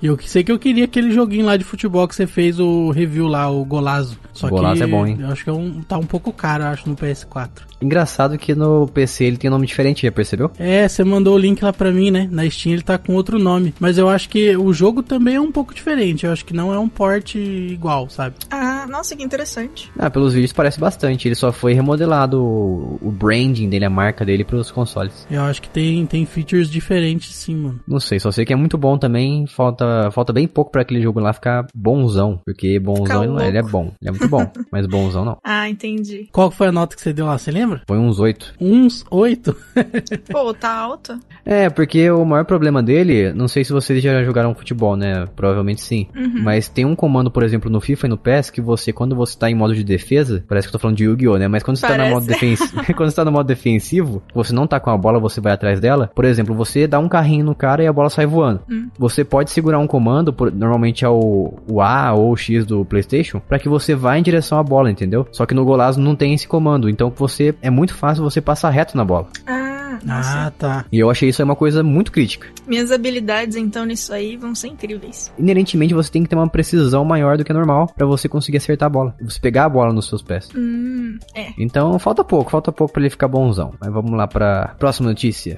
E eu sei que eu queria aquele joguinho lá de futebol que você fez o review lá, o Golazo. Só Golazo que é bom, hein? eu acho que é um, tá um pouco caro, eu acho, no PS4. Engraçado que no PC ele tem um nome diferente, já percebeu? É, você mandou o link lá pra mim, né? Na Steam ele tá com outro nome. Mas eu acho que o jogo também é um pouco diferente. Eu acho que não é um port igual, sabe? Ah, nossa, que interessante. Ah, pelos vídeos parece bastante. Ele só foi remodelado o, o branding dele, a marca dele pros consoles. Eu acho que tem, tem features diferentes sim, mano. Não sei, só sei que é muito bom também. Falta, falta bem pouco pra aquele jogo lá ficar bonzão. Porque bonzão ele, não é, ele é bom. Ele é muito bom. mas bonzão não. Ah, entendi. Qual foi a nota que você deu lá, você lembra? Foi uns 8. Uns oito. Pô, tá alta? É, porque o maior problema dele, não sei se vocês já jogaram futebol, né? Provavelmente sim. Uhum. Mas tem um comando, por exemplo, no FIFA e no PES, que você, quando você tá em modo de defesa, parece que eu tô falando de Yu-Gi-Oh, né? Mas quando você tá no modo defensivo, quando você tá no modo defensivo, você não tá com a bola, você vai atrás dela. Por exemplo, você dá um carrinho no cara e a bola sai voando. Hum. Você pode segurar um comando, por- normalmente é o, o A ou o X do PlayStation, pra que você vá em direção à bola, entendeu? Só que no Golazo não tem esse comando, então você é muito fácil você passar reto na bola. Ah, nossa. Ah, tá. E eu achei isso aí uma coisa muito crítica. Minhas habilidades, então, nisso aí vão ser incríveis. inerentemente você tem que ter uma precisão maior do que a normal pra você conseguir acertar a bola. Você pegar a bola nos seus pés. Hum, é. Então falta pouco, falta pouco pra ele ficar bonzão. Mas vamos lá pra próxima notícia.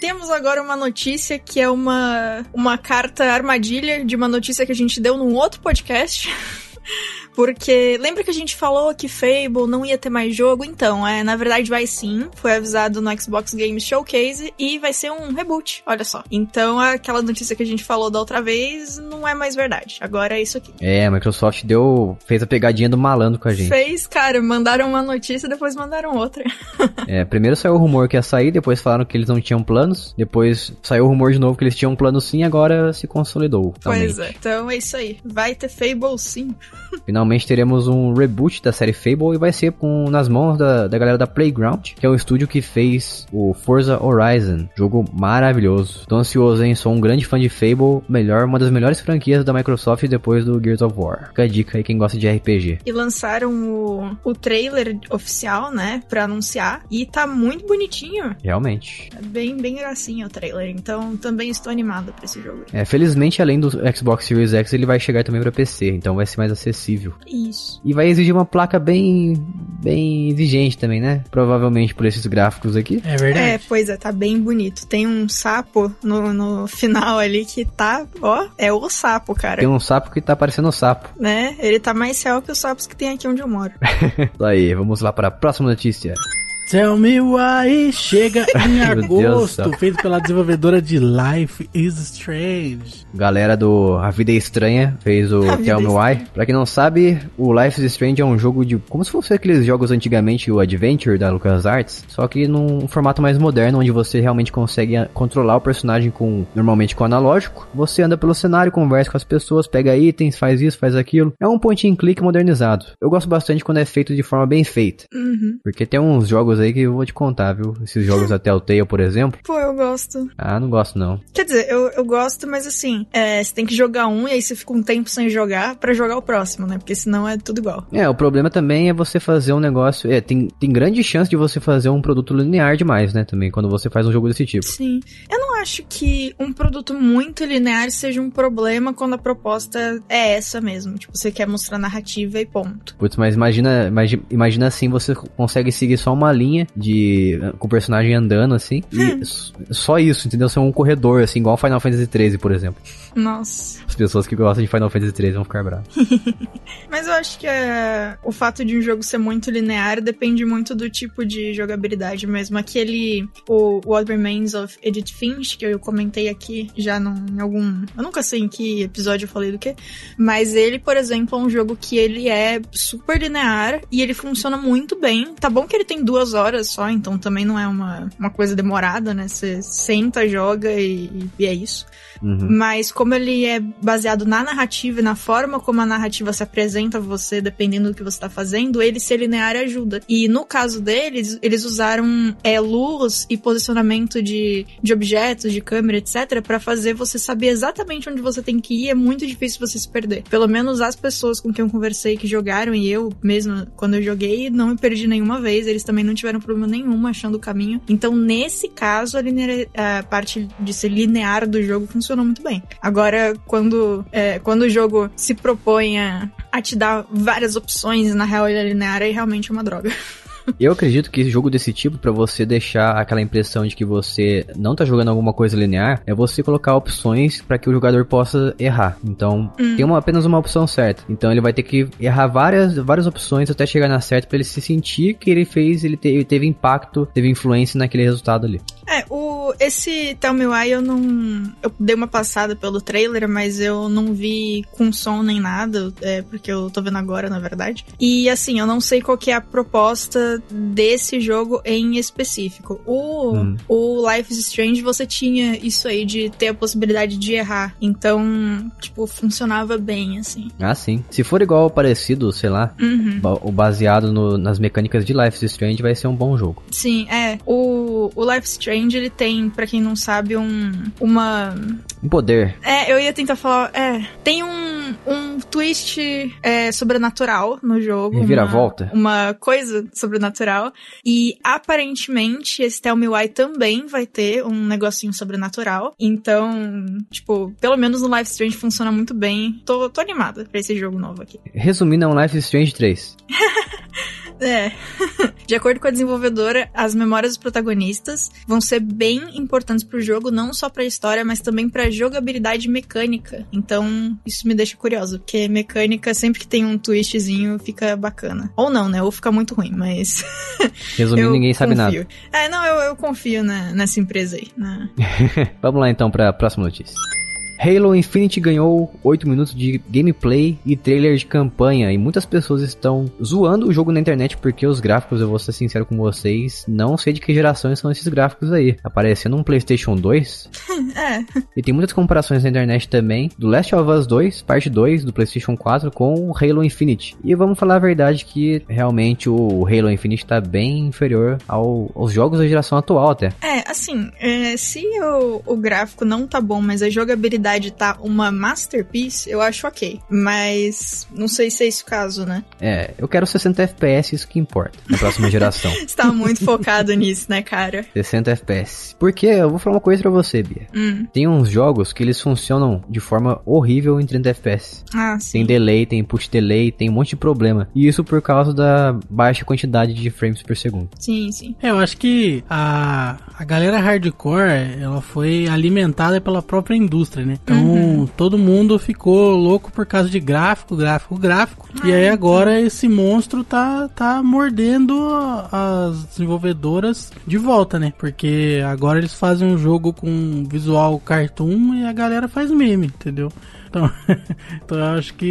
Temos agora uma notícia que é uma, uma carta armadilha de uma notícia que a gente deu num outro podcast. Porque lembra que a gente falou que Fable não ia ter mais jogo? Então, é, na verdade vai sim. Foi avisado no Xbox Games Showcase e vai ser um reboot, olha só. Então, aquela notícia que a gente falou da outra vez não é mais verdade. Agora é isso aqui. É, a Microsoft deu, fez a pegadinha do malandro com a gente. Fez, cara, mandaram uma notícia e depois mandaram outra. É, primeiro saiu o rumor que ia sair, depois falaram que eles não tinham planos, depois saiu o rumor de novo que eles tinham plano sim, agora se consolidou. Pois finalmente. é. Então é isso aí. Vai ter Fable sim. Finalmente teremos um reboot da série Fable e vai ser com nas mãos da, da galera da Playground, que é o estúdio que fez o Forza Horizon, jogo maravilhoso. Tô ansioso, hein? Sou um grande fã de Fable, melhor, uma das melhores franquias da Microsoft depois do Gears of War. Fica a dica aí quem gosta de RPG. E lançaram o, o trailer oficial, né? Pra anunciar. E tá muito bonitinho. Realmente. É bem, bem gracinha o trailer. Então também estou animada pra esse jogo. É, felizmente, além do Xbox Series X, ele vai chegar também pra PC, então vai ser mais acessível. Isso. E vai exigir uma placa bem, bem exigente também, né? Provavelmente por esses gráficos aqui. É verdade. É, pois é, tá bem bonito. Tem um sapo no, no final ali que tá, ó, é o sapo, cara. Tem um sapo que tá parecendo um sapo. Né? Ele tá mais real que os sapos que tem aqui onde eu moro. Isso aí, vamos lá para a próxima notícia. Tell me why chega em agosto, feito pela desenvolvedora de Life is Strange. Galera do A Vida é Estranha fez o Tell Me é Why. Estranha. Pra quem não sabe, o Life is Strange é um jogo de. como se fosse aqueles jogos antigamente, o Adventure da LucasArts. Só que num formato mais moderno, onde você realmente consegue ah, controlar o personagem com. normalmente com analógico. Você anda pelo cenário, conversa com as pessoas, pega itens, faz isso, faz aquilo. É um point and click modernizado. Eu gosto bastante quando é feito de forma bem feita. Uhum. Porque tem uns jogos aí que eu vou te contar, viu? Esses jogos da Telltale, por exemplo. Pô, eu gosto. Ah, não gosto não. Quer dizer, eu, eu gosto, mas assim, é, você tem que jogar um e aí você fica um tempo sem jogar pra jogar o próximo, né? Porque senão é tudo igual. É, o problema também é você fazer um negócio. É, tem, tem grande chance de você fazer um produto linear demais, né? Também, quando você faz um jogo desse tipo. Sim. Eu não acho que um produto muito linear seja um problema quando a proposta é essa mesmo. Tipo, você quer mostrar narrativa e ponto. Putz, mas imagina, imagina, imagina assim, você consegue seguir só uma linha de. com o personagem andando, assim. E só isso, entendeu? Ser um corredor, assim, igual Final Fantasy XIII, por exemplo. Nossa. As pessoas que gostam de Final Fantasy XIII vão ficar bravas. Mas eu acho que é, o fato de um jogo ser muito linear depende muito do tipo de jogabilidade mesmo. Aquele, o What Remains of Edith Finch, que eu comentei aqui já num, em algum... Eu nunca sei em que episódio eu falei do que, mas ele, por exemplo, é um jogo que ele é super linear e ele funciona muito bem. Tá bom que ele tem duas horas só, então também não é uma, uma coisa demorada, né? Você senta, joga e, e é isso. Uhum. Mas como ele é baseado na narrativa e na forma como a narrativa se apresenta a você, dependendo do que você tá fazendo, ele ser linear ajuda. E no caso deles, eles usaram é, luz e posicionamento de, de objetos, de câmera, etc, para fazer você saber exatamente onde você tem que ir. É muito difícil você se perder. Pelo menos as pessoas com quem eu conversei que jogaram e eu mesma, quando eu joguei, não me perdi nenhuma vez. Eles também não tiveram problema nenhum achando o caminho. Então, nesse caso, a, linear, a parte de ser linear do jogo funcionou muito bem. Agora, quando, é, quando o jogo se propõe a, a te dar várias opções, na real ele é linear, aí realmente é uma droga. Eu acredito que jogo desse tipo, para você deixar aquela impressão de que você não tá jogando alguma coisa linear, é você colocar opções para que o jogador possa errar. Então, Hum. tem uma, apenas uma opção certa. Então, ele vai ter que errar várias, várias opções até chegar na certa para ele se sentir que ele fez, ele, te- ele teve impacto, teve influência naquele resultado ali. É, o, esse Tell Me Why eu não. Eu dei uma passada pelo trailer, mas eu não vi com som nem nada, é, porque eu tô vendo agora, na verdade. E assim, eu não sei qual que é a proposta desse jogo em específico. O, Hum. o Life is Strange você tinha isso aí de ter a possibilidade de errar. Então, tipo, funcionava bem, assim. Ah, sim. Se for igual ou parecido, sei lá, Uhum. o baseado no- nas mecânicas de Life is Strange, vai ser um bom jogo. Sim, é. O, o Life is Strange, ele tem, pra quem não sabe, um. Uma. Um poder. É, eu ia tentar falar. É, tem um, um twist é, sobrenatural no jogo. Reviravolta. Uma, uma coisa sobrenatural. E aparentemente esse Tell Me Why também vai ter um negocinho sobrenatural. Então, tipo, pelo menos no Life Strange funciona muito bem. Tô, tô animada pra esse jogo novo aqui. Resumindo, é um Life Strange 3. É. De acordo com a desenvolvedora, as memórias dos protagonistas vão ser bem importantes pro jogo, não só pra história, mas também pra jogabilidade mecânica. Então, isso me deixa curiosa, porque mecânica, sempre que tem um twistzinho, fica bacana. Ou não, né? Ou fica muito ruim, mas. Resumindo, ninguém sabe confio. nada. É, não, eu, eu confio na- nessa empresa aí. na- Vamos lá então pra próxima notícia. Halo Infinite ganhou 8 minutos de gameplay e trailer de campanha e muitas pessoas estão zoando o jogo na internet porque os gráficos, eu vou ser sincero com vocês, não sei de que gerações são esses gráficos aí. Aparecendo um PlayStation 2 É, e tem muitas comparações na internet também do Last of Us 2, parte 2 do PlayStation 4 com o Halo Infinite. E vamos falar a verdade que realmente o Halo Infinite tá bem inferior ao- aos jogos da geração atual até. é assim, é, se o, o gráfico não tá bom, mas a jogabilidade tá uma masterpiece, eu acho ok. Mas não sei se é esse o caso, né? É, eu quero 60 FPS, isso que importa, na próxima geração. Você tá muito focado nisso, né, cara? 60 FPS. Porque eu vou falar uma coisa pra você, Bia. Hum. Tem uns jogos que eles funcionam de forma horrível em 30 FPS. Ah, Tem sim. delay, tem input delay, tem um monte de problema. E isso por causa da baixa quantidade de frames por segundo. Sim, sim. É, eu acho que a, a galera hardcore, ela foi alimentada pela própria indústria, né? Então, todo mundo ficou louco por causa de gráfico, gráfico, gráfico. e aí agora esse monstro tá, tá mordendo as desenvolvedoras de volta, né? Porque agora eles fazem um jogo com visual cartoon e a galera faz meme, entendeu? Então, então eu acho que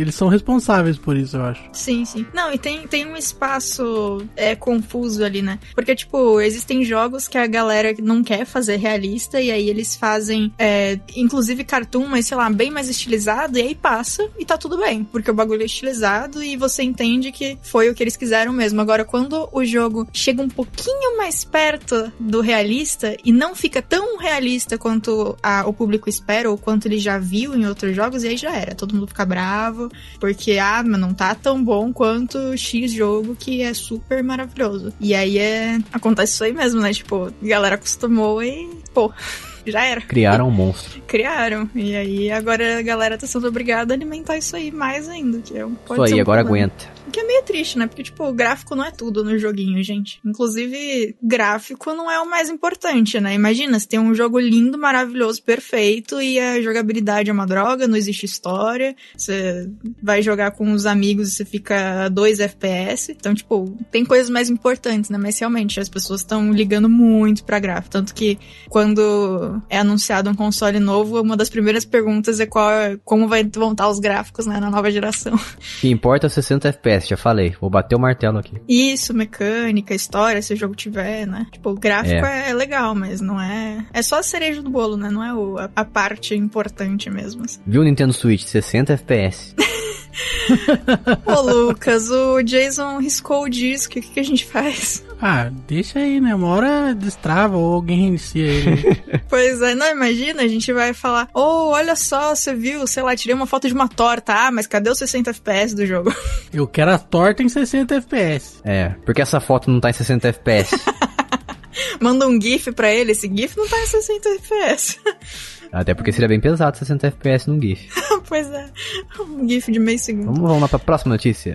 eles são responsáveis por isso, eu acho. Sim, sim. Não, e tem, tem um espaço é, confuso ali, né? Porque, tipo, existem jogos que a galera não quer fazer realista e aí eles fazem, é, inclusive cartoon, mas sei lá, bem mais estilizado e aí passa e tá tudo bem, porque o bagulho é estilizado e você entende que foi o que eles quiseram mesmo. Agora, quando o jogo chega um pouquinho mais perto do realista e não fica tão realista quanto a, o público espera ou quanto ele já viu em outros jogos, e aí já era. Todo mundo fica bravo, porque, ah, mas não tá tão bom quanto X jogo que é super maravilhoso. E aí é. Acontece isso aí mesmo, né? Tipo, a galera acostumou e. Pô. Já era. Criaram um monstro. Criaram. E aí agora a galera tá sendo obrigada a alimentar isso aí mais ainda. Que é um, isso aí, um agora problema. aguenta. Que é meio triste, né? Porque, tipo, o gráfico não é tudo no joguinho, gente. Inclusive, gráfico não é o mais importante, né? Imagina, você tem um jogo lindo, maravilhoso, perfeito, e a jogabilidade é uma droga, não existe história. Você vai jogar com os amigos e você fica 2 FPS. Então, tipo, tem coisas mais importantes, né? Mas realmente, as pessoas estão ligando muito pra gráfico. Tanto que quando é anunciado um console novo, uma das primeiras perguntas é qual, como vai, vão estar os gráficos, né, na nova geração. Que importa é 60 FPS já falei. Vou bater o martelo aqui. Isso, mecânica, história, se o jogo tiver, né? Tipo, o gráfico é, é legal, mas não é. É só a cereja do bolo, né? Não é o, a, a parte importante mesmo. Assim. Viu o Nintendo Switch? 60 FPS. Ô, Lucas, o Jason riscou o disco. O que, que, a gente faz? Ah, deixa aí, né? Uma hora destrava ou alguém reinicia ele. pois é, não, imagina, a gente vai falar: Ô, oh, olha só, você viu, sei lá, tirei uma foto de uma torta. Ah, mas cadê os 60 FPS do jogo? Eu quero a torta em 60 FPS. É, porque essa foto não tá em 60 FPS. Manda um GIF pra ele, esse GIF não tá em 60 FPS. Até porque seria bem pesado 60 FPS num GIF. pois é, um GIF de meio segundo. Vamos, vamos lá pra próxima notícia.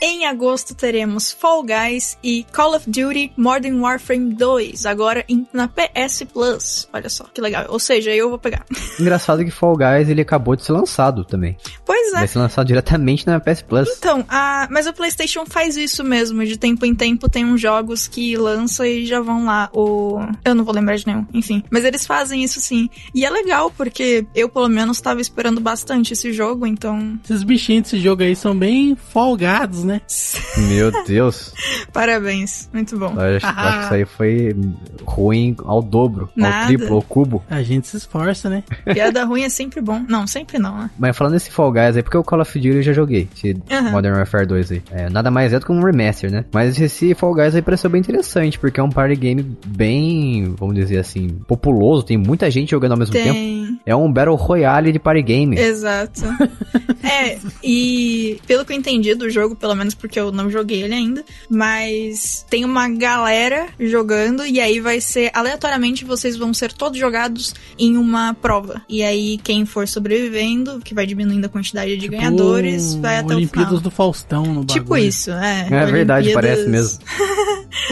Em agosto teremos Fall Guys e Call of Duty Modern Warfare 2, agora em, na PS Plus. Olha só, que legal. Ou seja, eu vou pegar. Engraçado que Fall Guys ele acabou de ser lançado também. Pois é. Vai ser lançado diretamente na PS Plus. Então, a, mas o PlayStation faz isso mesmo. De tempo em tempo tem uns jogos que lança e já vão lá. O eu não vou lembrar de nenhum. Enfim, mas eles fazem isso sim. E é legal porque eu pelo menos estava esperando bastante esse jogo, então. Esses bichinhos desse jogo aí são bem folgados, né? Meu Deus. Parabéns, muito bom. Eu acho, ah. acho, que isso aí foi ruim ao dobro, Nada. ao triplo, ao cubo. A gente se esforça, né? Piada ruim é sempre bom. Não, sempre não, né? Mas falando desse Fall Guys aí, porque o Call of Duty eu já joguei, esse uhum. Modern Warfare 2 aí. É, nada mais é do que um remaster, né? Mas esse Fall Guys aí pareceu bem interessante, porque é um party game bem, vamos dizer assim, populoso, tem muita gente jogando ao mesmo tem. tempo. É um Battle Royale de party game. Exato. é, e pelo que eu entendi do jogo, pelo menos porque eu não joguei ele ainda, mas tem uma galera jogando e aí vai ser aleatoriamente vocês vão ser todos jogados em uma prova. E aí quem for sobrevivendo, que vai diminuindo a quantidade de tipo, ganhadores, vai até Olimpíadas o final. do Faustão no tipo bagulho. Tipo isso, é. É verdade, parece mesmo.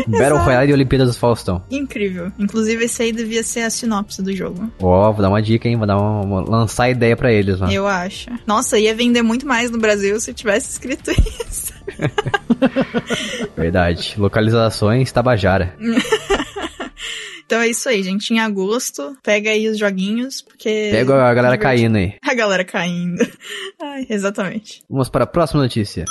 Battle Royale e Olimpíadas do Faustão. Incrível. Inclusive esse aí devia ser a sinopse do jogo. Ó, oh, vou dar uma dica, hein? Vou dar uma, uma lançar ideia para eles, mano. Eu acho. Nossa, ia vender muito mais no Brasil se tivesse escrito isso. Verdade. Localizações Tabajara. Então é isso aí, gente. Em agosto, pega aí os joguinhos, porque. Pega a galera caindo aí. A galera caindo. Ai, exatamente. Vamos para a próxima notícia.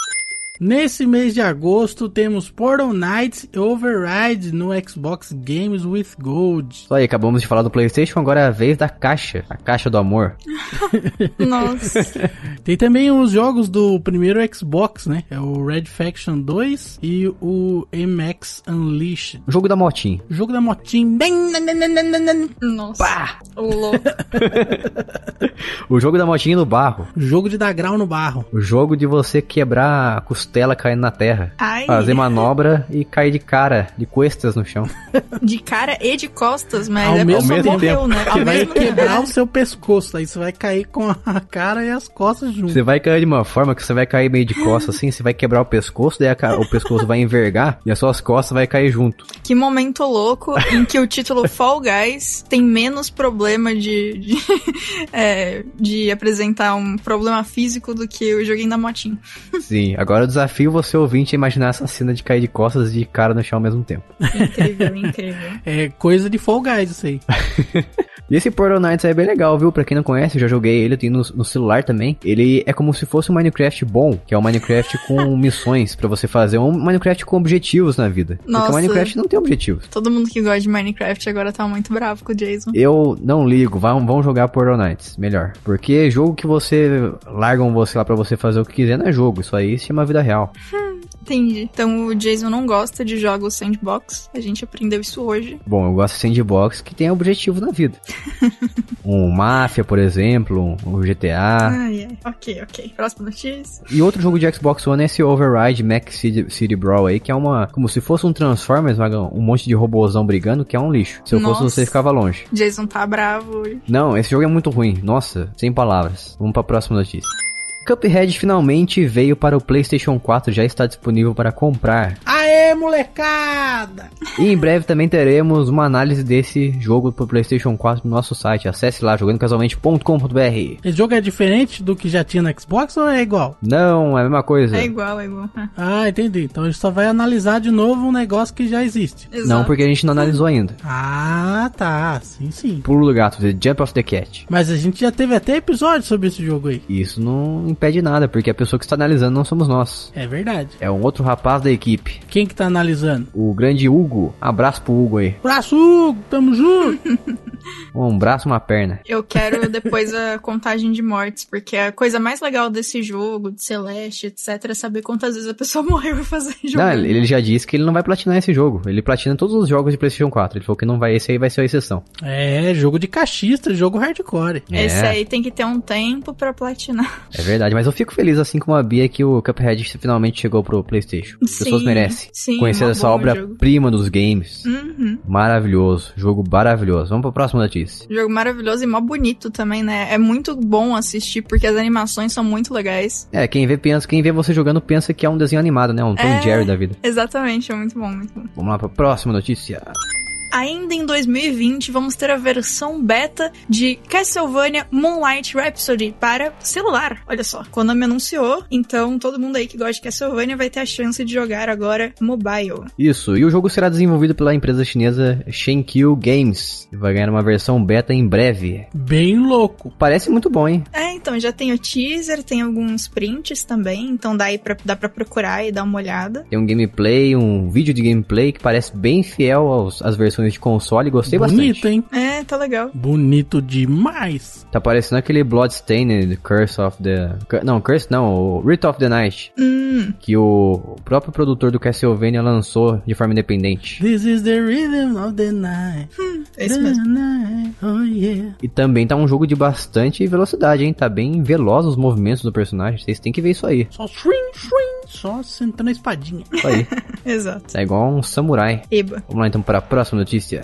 Nesse mês de agosto temos Portal Knights Override no Xbox Games with Gold. Só aí, acabamos de falar do PlayStation, agora é a vez da caixa, a caixa do amor. Nossa. Tem também os jogos do primeiro Xbox, né? É o Red Faction 2 e o MX Unleashed. O jogo da motinha. O jogo da motinha. Nossa. Pá. O louco. o jogo da motinha no barro. O jogo de dar grau no barro. O jogo de você quebrar a costela caindo na terra. Ai. Fazer manobra e cair de cara, de costas no chão. De cara e de costas, mas Ao é mesmo tempo, morreu, né? Ao vai quebrar o seu pescoço, aí você vai cair com a cara e as costas junto. Você vai cair de uma forma que você vai cair meio de costas assim, você vai quebrar o pescoço, daí a, o pescoço vai envergar e as suas costas vai cair junto. Que momento louco em que o título Fall Guys tem menos problema de, de, é, de apresentar um problema físico do que o joguinho da motinha. Sim, agora desafio você ouvinte a imaginar essa cena de cair de costas e de cara no chão ao mesmo tempo. Incrível, incrível. É coisa de Fall Guys isso aí. E esse Portal Knights aí é bem legal, viu? Pra quem não conhece, eu já joguei ele, eu tenho no, no celular também. Ele é como se fosse um Minecraft bom, que é um Minecraft com missões pra você fazer, um Minecraft com objetivos na vida. Porque Nossa. o Minecraft não tem objetivos. Todo mundo que gosta de Minecraft agora tá muito bravo com o Jason. Eu não ligo, vão, vão jogar Portal Knights, melhor. Porque jogo que você largam você lá pra você fazer o que quiser não é jogo, isso aí se chama vida real. Entendi. Então o Jason não gosta de jogos sandbox. A gente aprendeu isso hoje. Bom, eu gosto de sandbox que tem objetivo na vida. um Mafia, por exemplo, um GTA. Ai, ai. Ok, ok. Próxima notícia. E outro jogo de Xbox One é esse Override Mac City, City Brawl aí, que é uma. Como se fosse um Transformers, Magão, um monte de robôzão brigando, que é um lixo. Se eu fosse Nossa. você, ficava longe. Jason tá bravo hoje. Não, esse jogo é muito ruim. Nossa, sem palavras. Vamos pra próxima notícia. Cuphead finalmente veio para o PlayStation 4, já está disponível para comprar. Aê, molecada! E em breve também teremos uma análise desse jogo pro PlayStation 4 no nosso site. Acesse lá jogandocasualmente.com.br. Esse jogo é diferente do que já tinha no Xbox ou é igual? Não, é a mesma coisa. É igual, é igual. Ah, Ah, entendi. Então a gente só vai analisar de novo um negócio que já existe. exato. Não, porque a gente não analisou ainda. Ah, tá. Sim, sim. Pulo do gato, The Jump of the Cat. Mas a gente já teve até episódio sobre esse jogo aí. Isso não impede nada, porque a pessoa que está analisando não somos nós. É verdade. É um outro rapaz da equipe. Quem que tá analisando? O grande Hugo. Abraço pro Hugo aí. Braço, Hugo, tamo junto. Um braço, uma perna. Eu quero depois a contagem de mortes, porque a coisa mais legal desse jogo, de Celeste, etc, é saber quantas vezes a pessoa morreu fazendo jogo. Não, ele já disse que ele não vai platinar esse jogo. Ele platina todos os jogos de PlayStation 4. Ele falou que não vai, esse aí vai ser a exceção. é, jogo de cachista, jogo hardcore. Esse É. aí tem que ter um tempo pra platinar. É verdade, mas eu fico feliz, assim como a Bia, que o Cuphead finalmente chegou pro PlayStation. As Sim, pessoas merecem sim, conhecer mó essa obra-prima dos games. Uhum. Maravilhoso, jogo maravilhoso. Vamos pra próxima notícia. Jogo maravilhoso e mó bonito também, né? É muito bom assistir porque as animações são muito legais. É, quem vê, pensa, quem vê você jogando pensa que é um desenho animado, né? Um Tom É. Jerry da vida. Exatamente, é muito bom, muito bom. Vamos lá pra próxima notícia. Ainda em 2020, vamos ter a versão beta de Castlevania Moonlight Rhapsody para celular. Olha só, Konami anunciou, então todo mundo aí que gosta de Castlevania vai ter a chance de jogar agora mobile. Isso, e o jogo será desenvolvido pela empresa chinesa Shenkyu Games. E vai ganhar uma versão beta em breve. Bem louco. Parece muito bom, hein? É, então já tem o teaser, tem alguns prints também, então dá, aí pra, dá pra procurar e dar uma olhada. Tem um gameplay, um vídeo de gameplay que parece bem fiel aos, às versões de console. Gostei Bonito, bastante. hein? É, tá legal. Bonito demais. Tá parecendo aquele Bloodstained Curse of the... Não, Curse não, o Rite of the Night. Hum, Que o próprio produtor do Castlevania lançou de forma independente. This is the rhythm of the night. esse mesmo. The night, Oh yeah. E também tá um jogo de bastante velocidade, hein? Tá bem veloz os movimentos do personagem. Vocês têm que ver isso aí. Só swing, swing. Só sentando a espadinha. Isso aí. Exato. tá igual um samurai. Eba. Vamos lá então para a próxima notícia.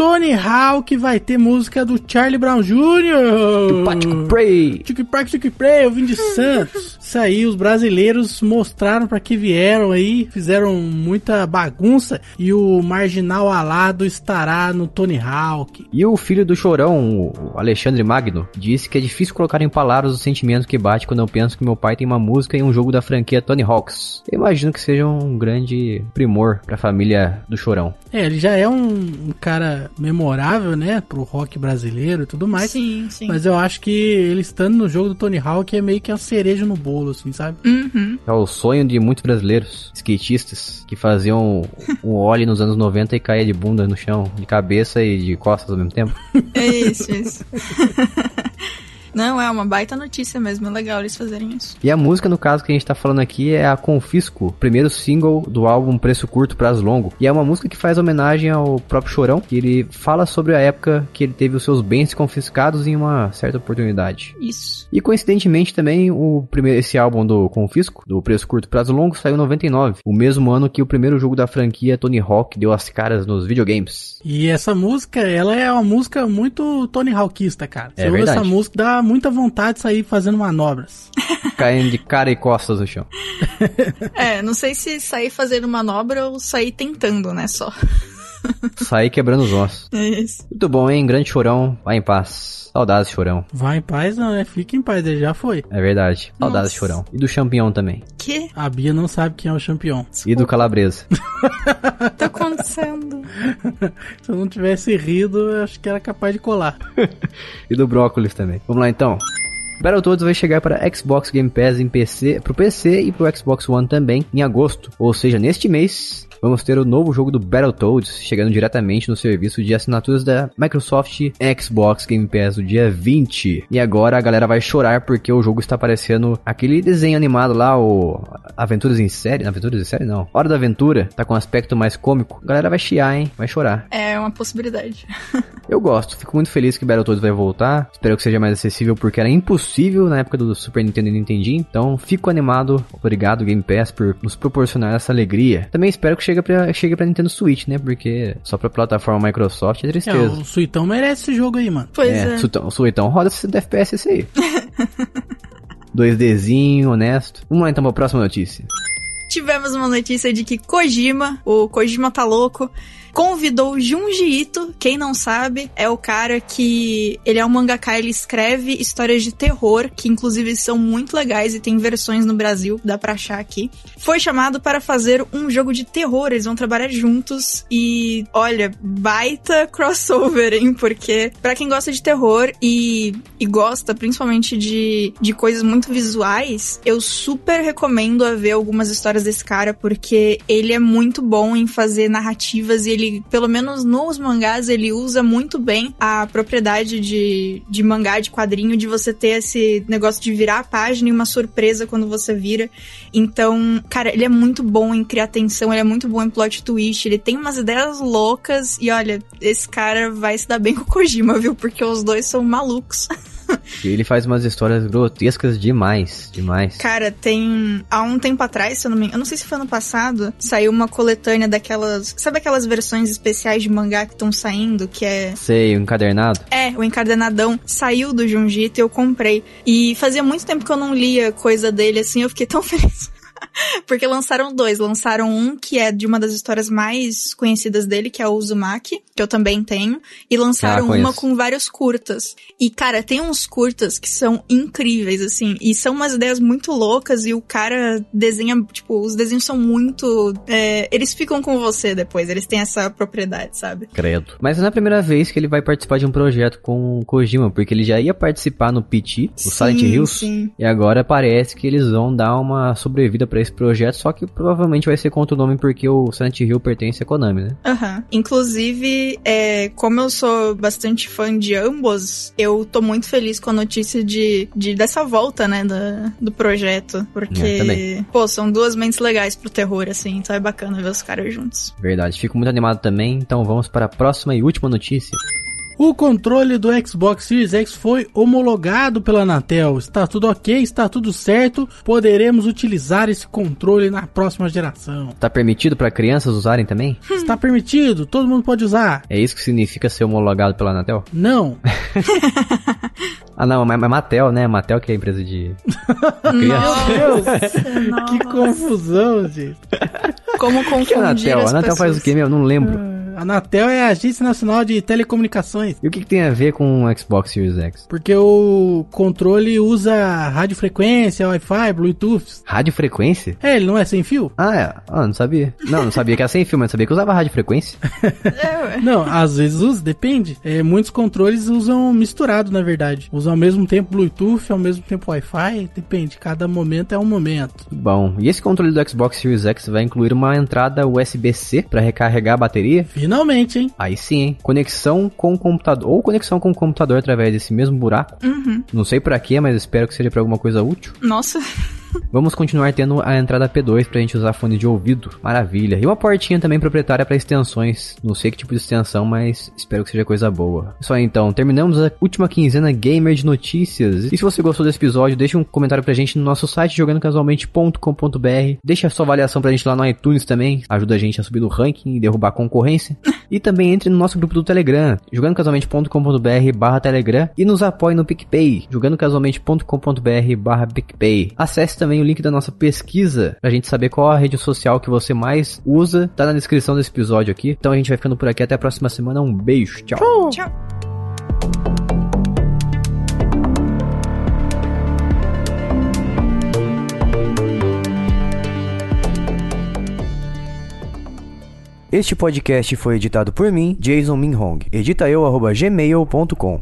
Tony Hawk vai ter música do Charlie Brown Jr. Patrick Prey. Tique Prey, eu vim de Santos. Isso aí, os brasileiros mostraram pra que vieram aí, fizeram muita bagunça e o marginal alado estará no Tony Hawk. E o filho do chorão, o Alexandre Magno, disse que é difícil colocar em palavras o sentimento que bate quando eu penso que meu pai tem uma música em um jogo da franquia Tony Hawks. Eu imagino que seja um grande primor pra família do chorão. É, ele já é um, um cara memorável, né, pro rock brasileiro e tudo mais. sim, sim. Mas eu acho que ele estando no jogo do Tony Hawk é meio que uma cereja no bolo, assim, sabe? Uhum. É o sonho de muitos brasileiros, skatistas, que faziam o ollie nos anos 90 e caía de bunda no chão, de cabeça e de costas ao mesmo tempo. É isso, isso. Não, é uma baita notícia mesmo. É legal eles fazerem isso. E a música, no caso, que a gente tá falando aqui é a Confisco, primeiro single do álbum Preço Curto, Prazo Longo. E é uma música que faz homenagem ao próprio Chorão, que ele fala sobre a época que ele teve os seus bens confiscados em uma certa oportunidade. Isso. E coincidentemente também o primeiro esse álbum do Confisco, do Preço Curto Prazo Longo, saiu em 99, o mesmo ano que o primeiro jogo da franquia Tony Hawk deu as caras nos videogames. E essa música, ela é uma música muito Tony Hawkista, cara. Você É ouve verdade. essa música, dá muita vontade de sair fazendo manobras. Caindo de cara e costas no chão. É, não sei se sair fazendo manobra ou sair tentando, né? Só. Sair quebrando os ossos. É isso. Muito bom, hein? Grande chorão. Vai em paz. Saudades, chorão. Vai em paz, não, né? Fica em paz, ele já foi. É verdade. Saudades, Nossa. chorão. E do champion também. Que A Bia não sabe quem é o campeão. E do calabresa. tá acontecendo? Se eu não tivesse rido, eu acho que era capaz de colar. e do brócolis também. Vamos lá então. Battletoads vai chegar para Xbox Game Pass em PC, pro PC e pro Xbox One também em agosto. Ou seja, neste mês vamos ter o novo jogo do Battletoads chegando diretamente no serviço de assinaturas da Microsoft Xbox Game Pass no dia 20. E agora a galera vai chorar porque o jogo está parecendo aquele desenho animado lá, o Aventuras em Série. Aventuras em Série não. Hora da Aventura, tá com um aspecto mais cômico. A galera vai chiar, hein? Vai chorar. É uma possibilidade. Eu gosto, fico muito feliz que Battletoads vai voltar. Espero que seja mais acessível porque era impossível na época do Super Nintendo e Nintendinho. Então fico animado. Obrigado, Game Pass, por nos proporcionar essa alegria. Também espero que chegue pra, chegue pra Nintendo Switch, né? Porque só pra plataforma Microsoft é É, tristeza. o Suitão merece esse jogo aí, mano. Pois É, é. Suitão- o Suitão roda 60 FPS esse aí. 2Dzinho, honesto. Vamos lá então pra próxima notícia. Tivemos uma notícia de que Kojima, o Kojima tá louco, convidou Junji Ito, quem não sabe, é o cara que ele é um mangaka, ele escreve histórias de terror, que inclusive são muito legais e tem versões no Brasil, dá pra achar aqui. Foi chamado para fazer um jogo de terror, eles vão trabalhar juntos e olha, baita crossover, hein? Porque pra quem gosta de terror e, e gosta principalmente de, de coisas muito visuais, eu super recomendo a ver algumas histórias desse cara, porque ele é muito bom em fazer narrativas e ele, pelo menos nos mangás, ele usa muito bem a propriedade de, de mangá, de quadrinho, de você ter esse negócio de virar a página e uma surpresa quando você vira. Então, cara, ele é muito bom em criar tensão, ele é muito bom em plot twist, ele tem umas ideias loucas e olha, esse cara vai se dar bem com o Kojima, viu? Porque os dois são malucos. E ele faz umas histórias grotescas demais. Demais. Cara, tem. Há um tempo atrás, se eu não me Eu não sei se foi ano passado, saiu uma coletânea daquelas. Sabe aquelas versões especiais de mangá que estão saindo? Que é. Sei, o encadernado. É, o encadenadão saiu do Junjito e eu comprei. E fazia muito tempo que eu não lia coisa dele assim, eu fiquei tão feliz. Porque lançaram dois. Lançaram um que é de uma das histórias mais conhecidas dele, que é o Uzumaki, que eu também tenho. E lançaram Ah, uma com vários curtas. E, cara, tem uns curtas que são incríveis, assim. E são umas ideias muito loucas. E o cara desenha, tipo, os desenhos são muito. é, eles ficam com você depois. Eles têm essa propriedade, sabe? Credo. Mas não é a primeira vez que ele vai participar de um projeto com o Kojima, porque ele já ia participar no PT, o Silent Hills. Sim. E agora parece que eles vão dar uma sobrevida pra esse projeto, só que provavelmente vai ser com outro nome porque o Silent Hill pertence à Konami, né? Aham. Inclusive, é, como eu sou bastante fã de ambos, eu tô muito feliz com a notícia de, de dessa volta, né, da, do projeto. É, Porque, também. pô, são duas mentes legais pro terror, assim, então é bacana ver os caras juntos. Verdade. Fico muito animado também, então vamos para a próxima e última notícia. O controle do Xbox Series X foi homologado pela Anatel. Está tudo ok, está tudo certo. Poderemos utilizar esse controle na próxima geração. Tá permitido para crianças usarem também? Está permitido, todo mundo pode usar. É isso que significa ser homologado pela Anatel? Não, Ah não, mas mas Mattel, né? Mattel que é a empresa de... Nossa, que confusão, gente. Como que é confundir a Anatel? A as Anatel faz o pessoas. quê mesmo? Não lembro. A Anatel é a Agência Nacional de Telecomunicações. E o que, que tem a ver com o Xbox Series X? Porque o controle usa radiofrequência, Wi-Fi, Bluetooth. Radiofrequência? É, ele não é sem fio? Ah, é. Ah, não sabia. Não, não sabia que era sem fio, mas sabia que usava radiofrequência. É, ué. Não, às vezes usa, depende. É, muitos controles usam misturado, na verdade. Usam ao mesmo tempo Bluetooth, ao mesmo tempo Wi-Fi, depende. Cada momento é um momento. Bom, e esse controle do Xbox Series X vai incluir uma entrada USB-C para recarregar a bateria? Finalmente, hein? Aí sim, hein? Conexão com o computador, ou conexão com o computador através desse mesmo buraco. Uhum. Não sei pra quê, mas espero que seja pra alguma coisa útil. Nossa. Vamos continuar tendo a entrada P2 pra gente usar fone de ouvido. Maravilha. E uma portinha também proprietária para extensões. Não sei que tipo de extensão, mas espero que seja coisa boa. Isso aí então, terminamos a última quinzena gamer de notícias. E se você gostou desse episódio, deixa um comentário pra gente no nosso site jogandocasualmente.com.br. Deixa a sua avaliação pra gente lá no iTunes também. Ajuda a gente a subir no ranking e derrubar a concorrência. E também entre no nosso grupo do Telegram, jogandocasualmente.com.br barra Telegram e nos apoie no PicPay, jogandocasualmente.com.br barra PicPay. Acesse também o link da nossa pesquisa pra gente saber qual a rede social que você mais usa. Tá na descrição desse episódio aqui. Então a gente vai ficando por aqui. Até a próxima semana. Um beijo. Tchau. Tchau. Este podcast foi editado por mim, Jason Minhong. Edita eu, arroba gmail.com.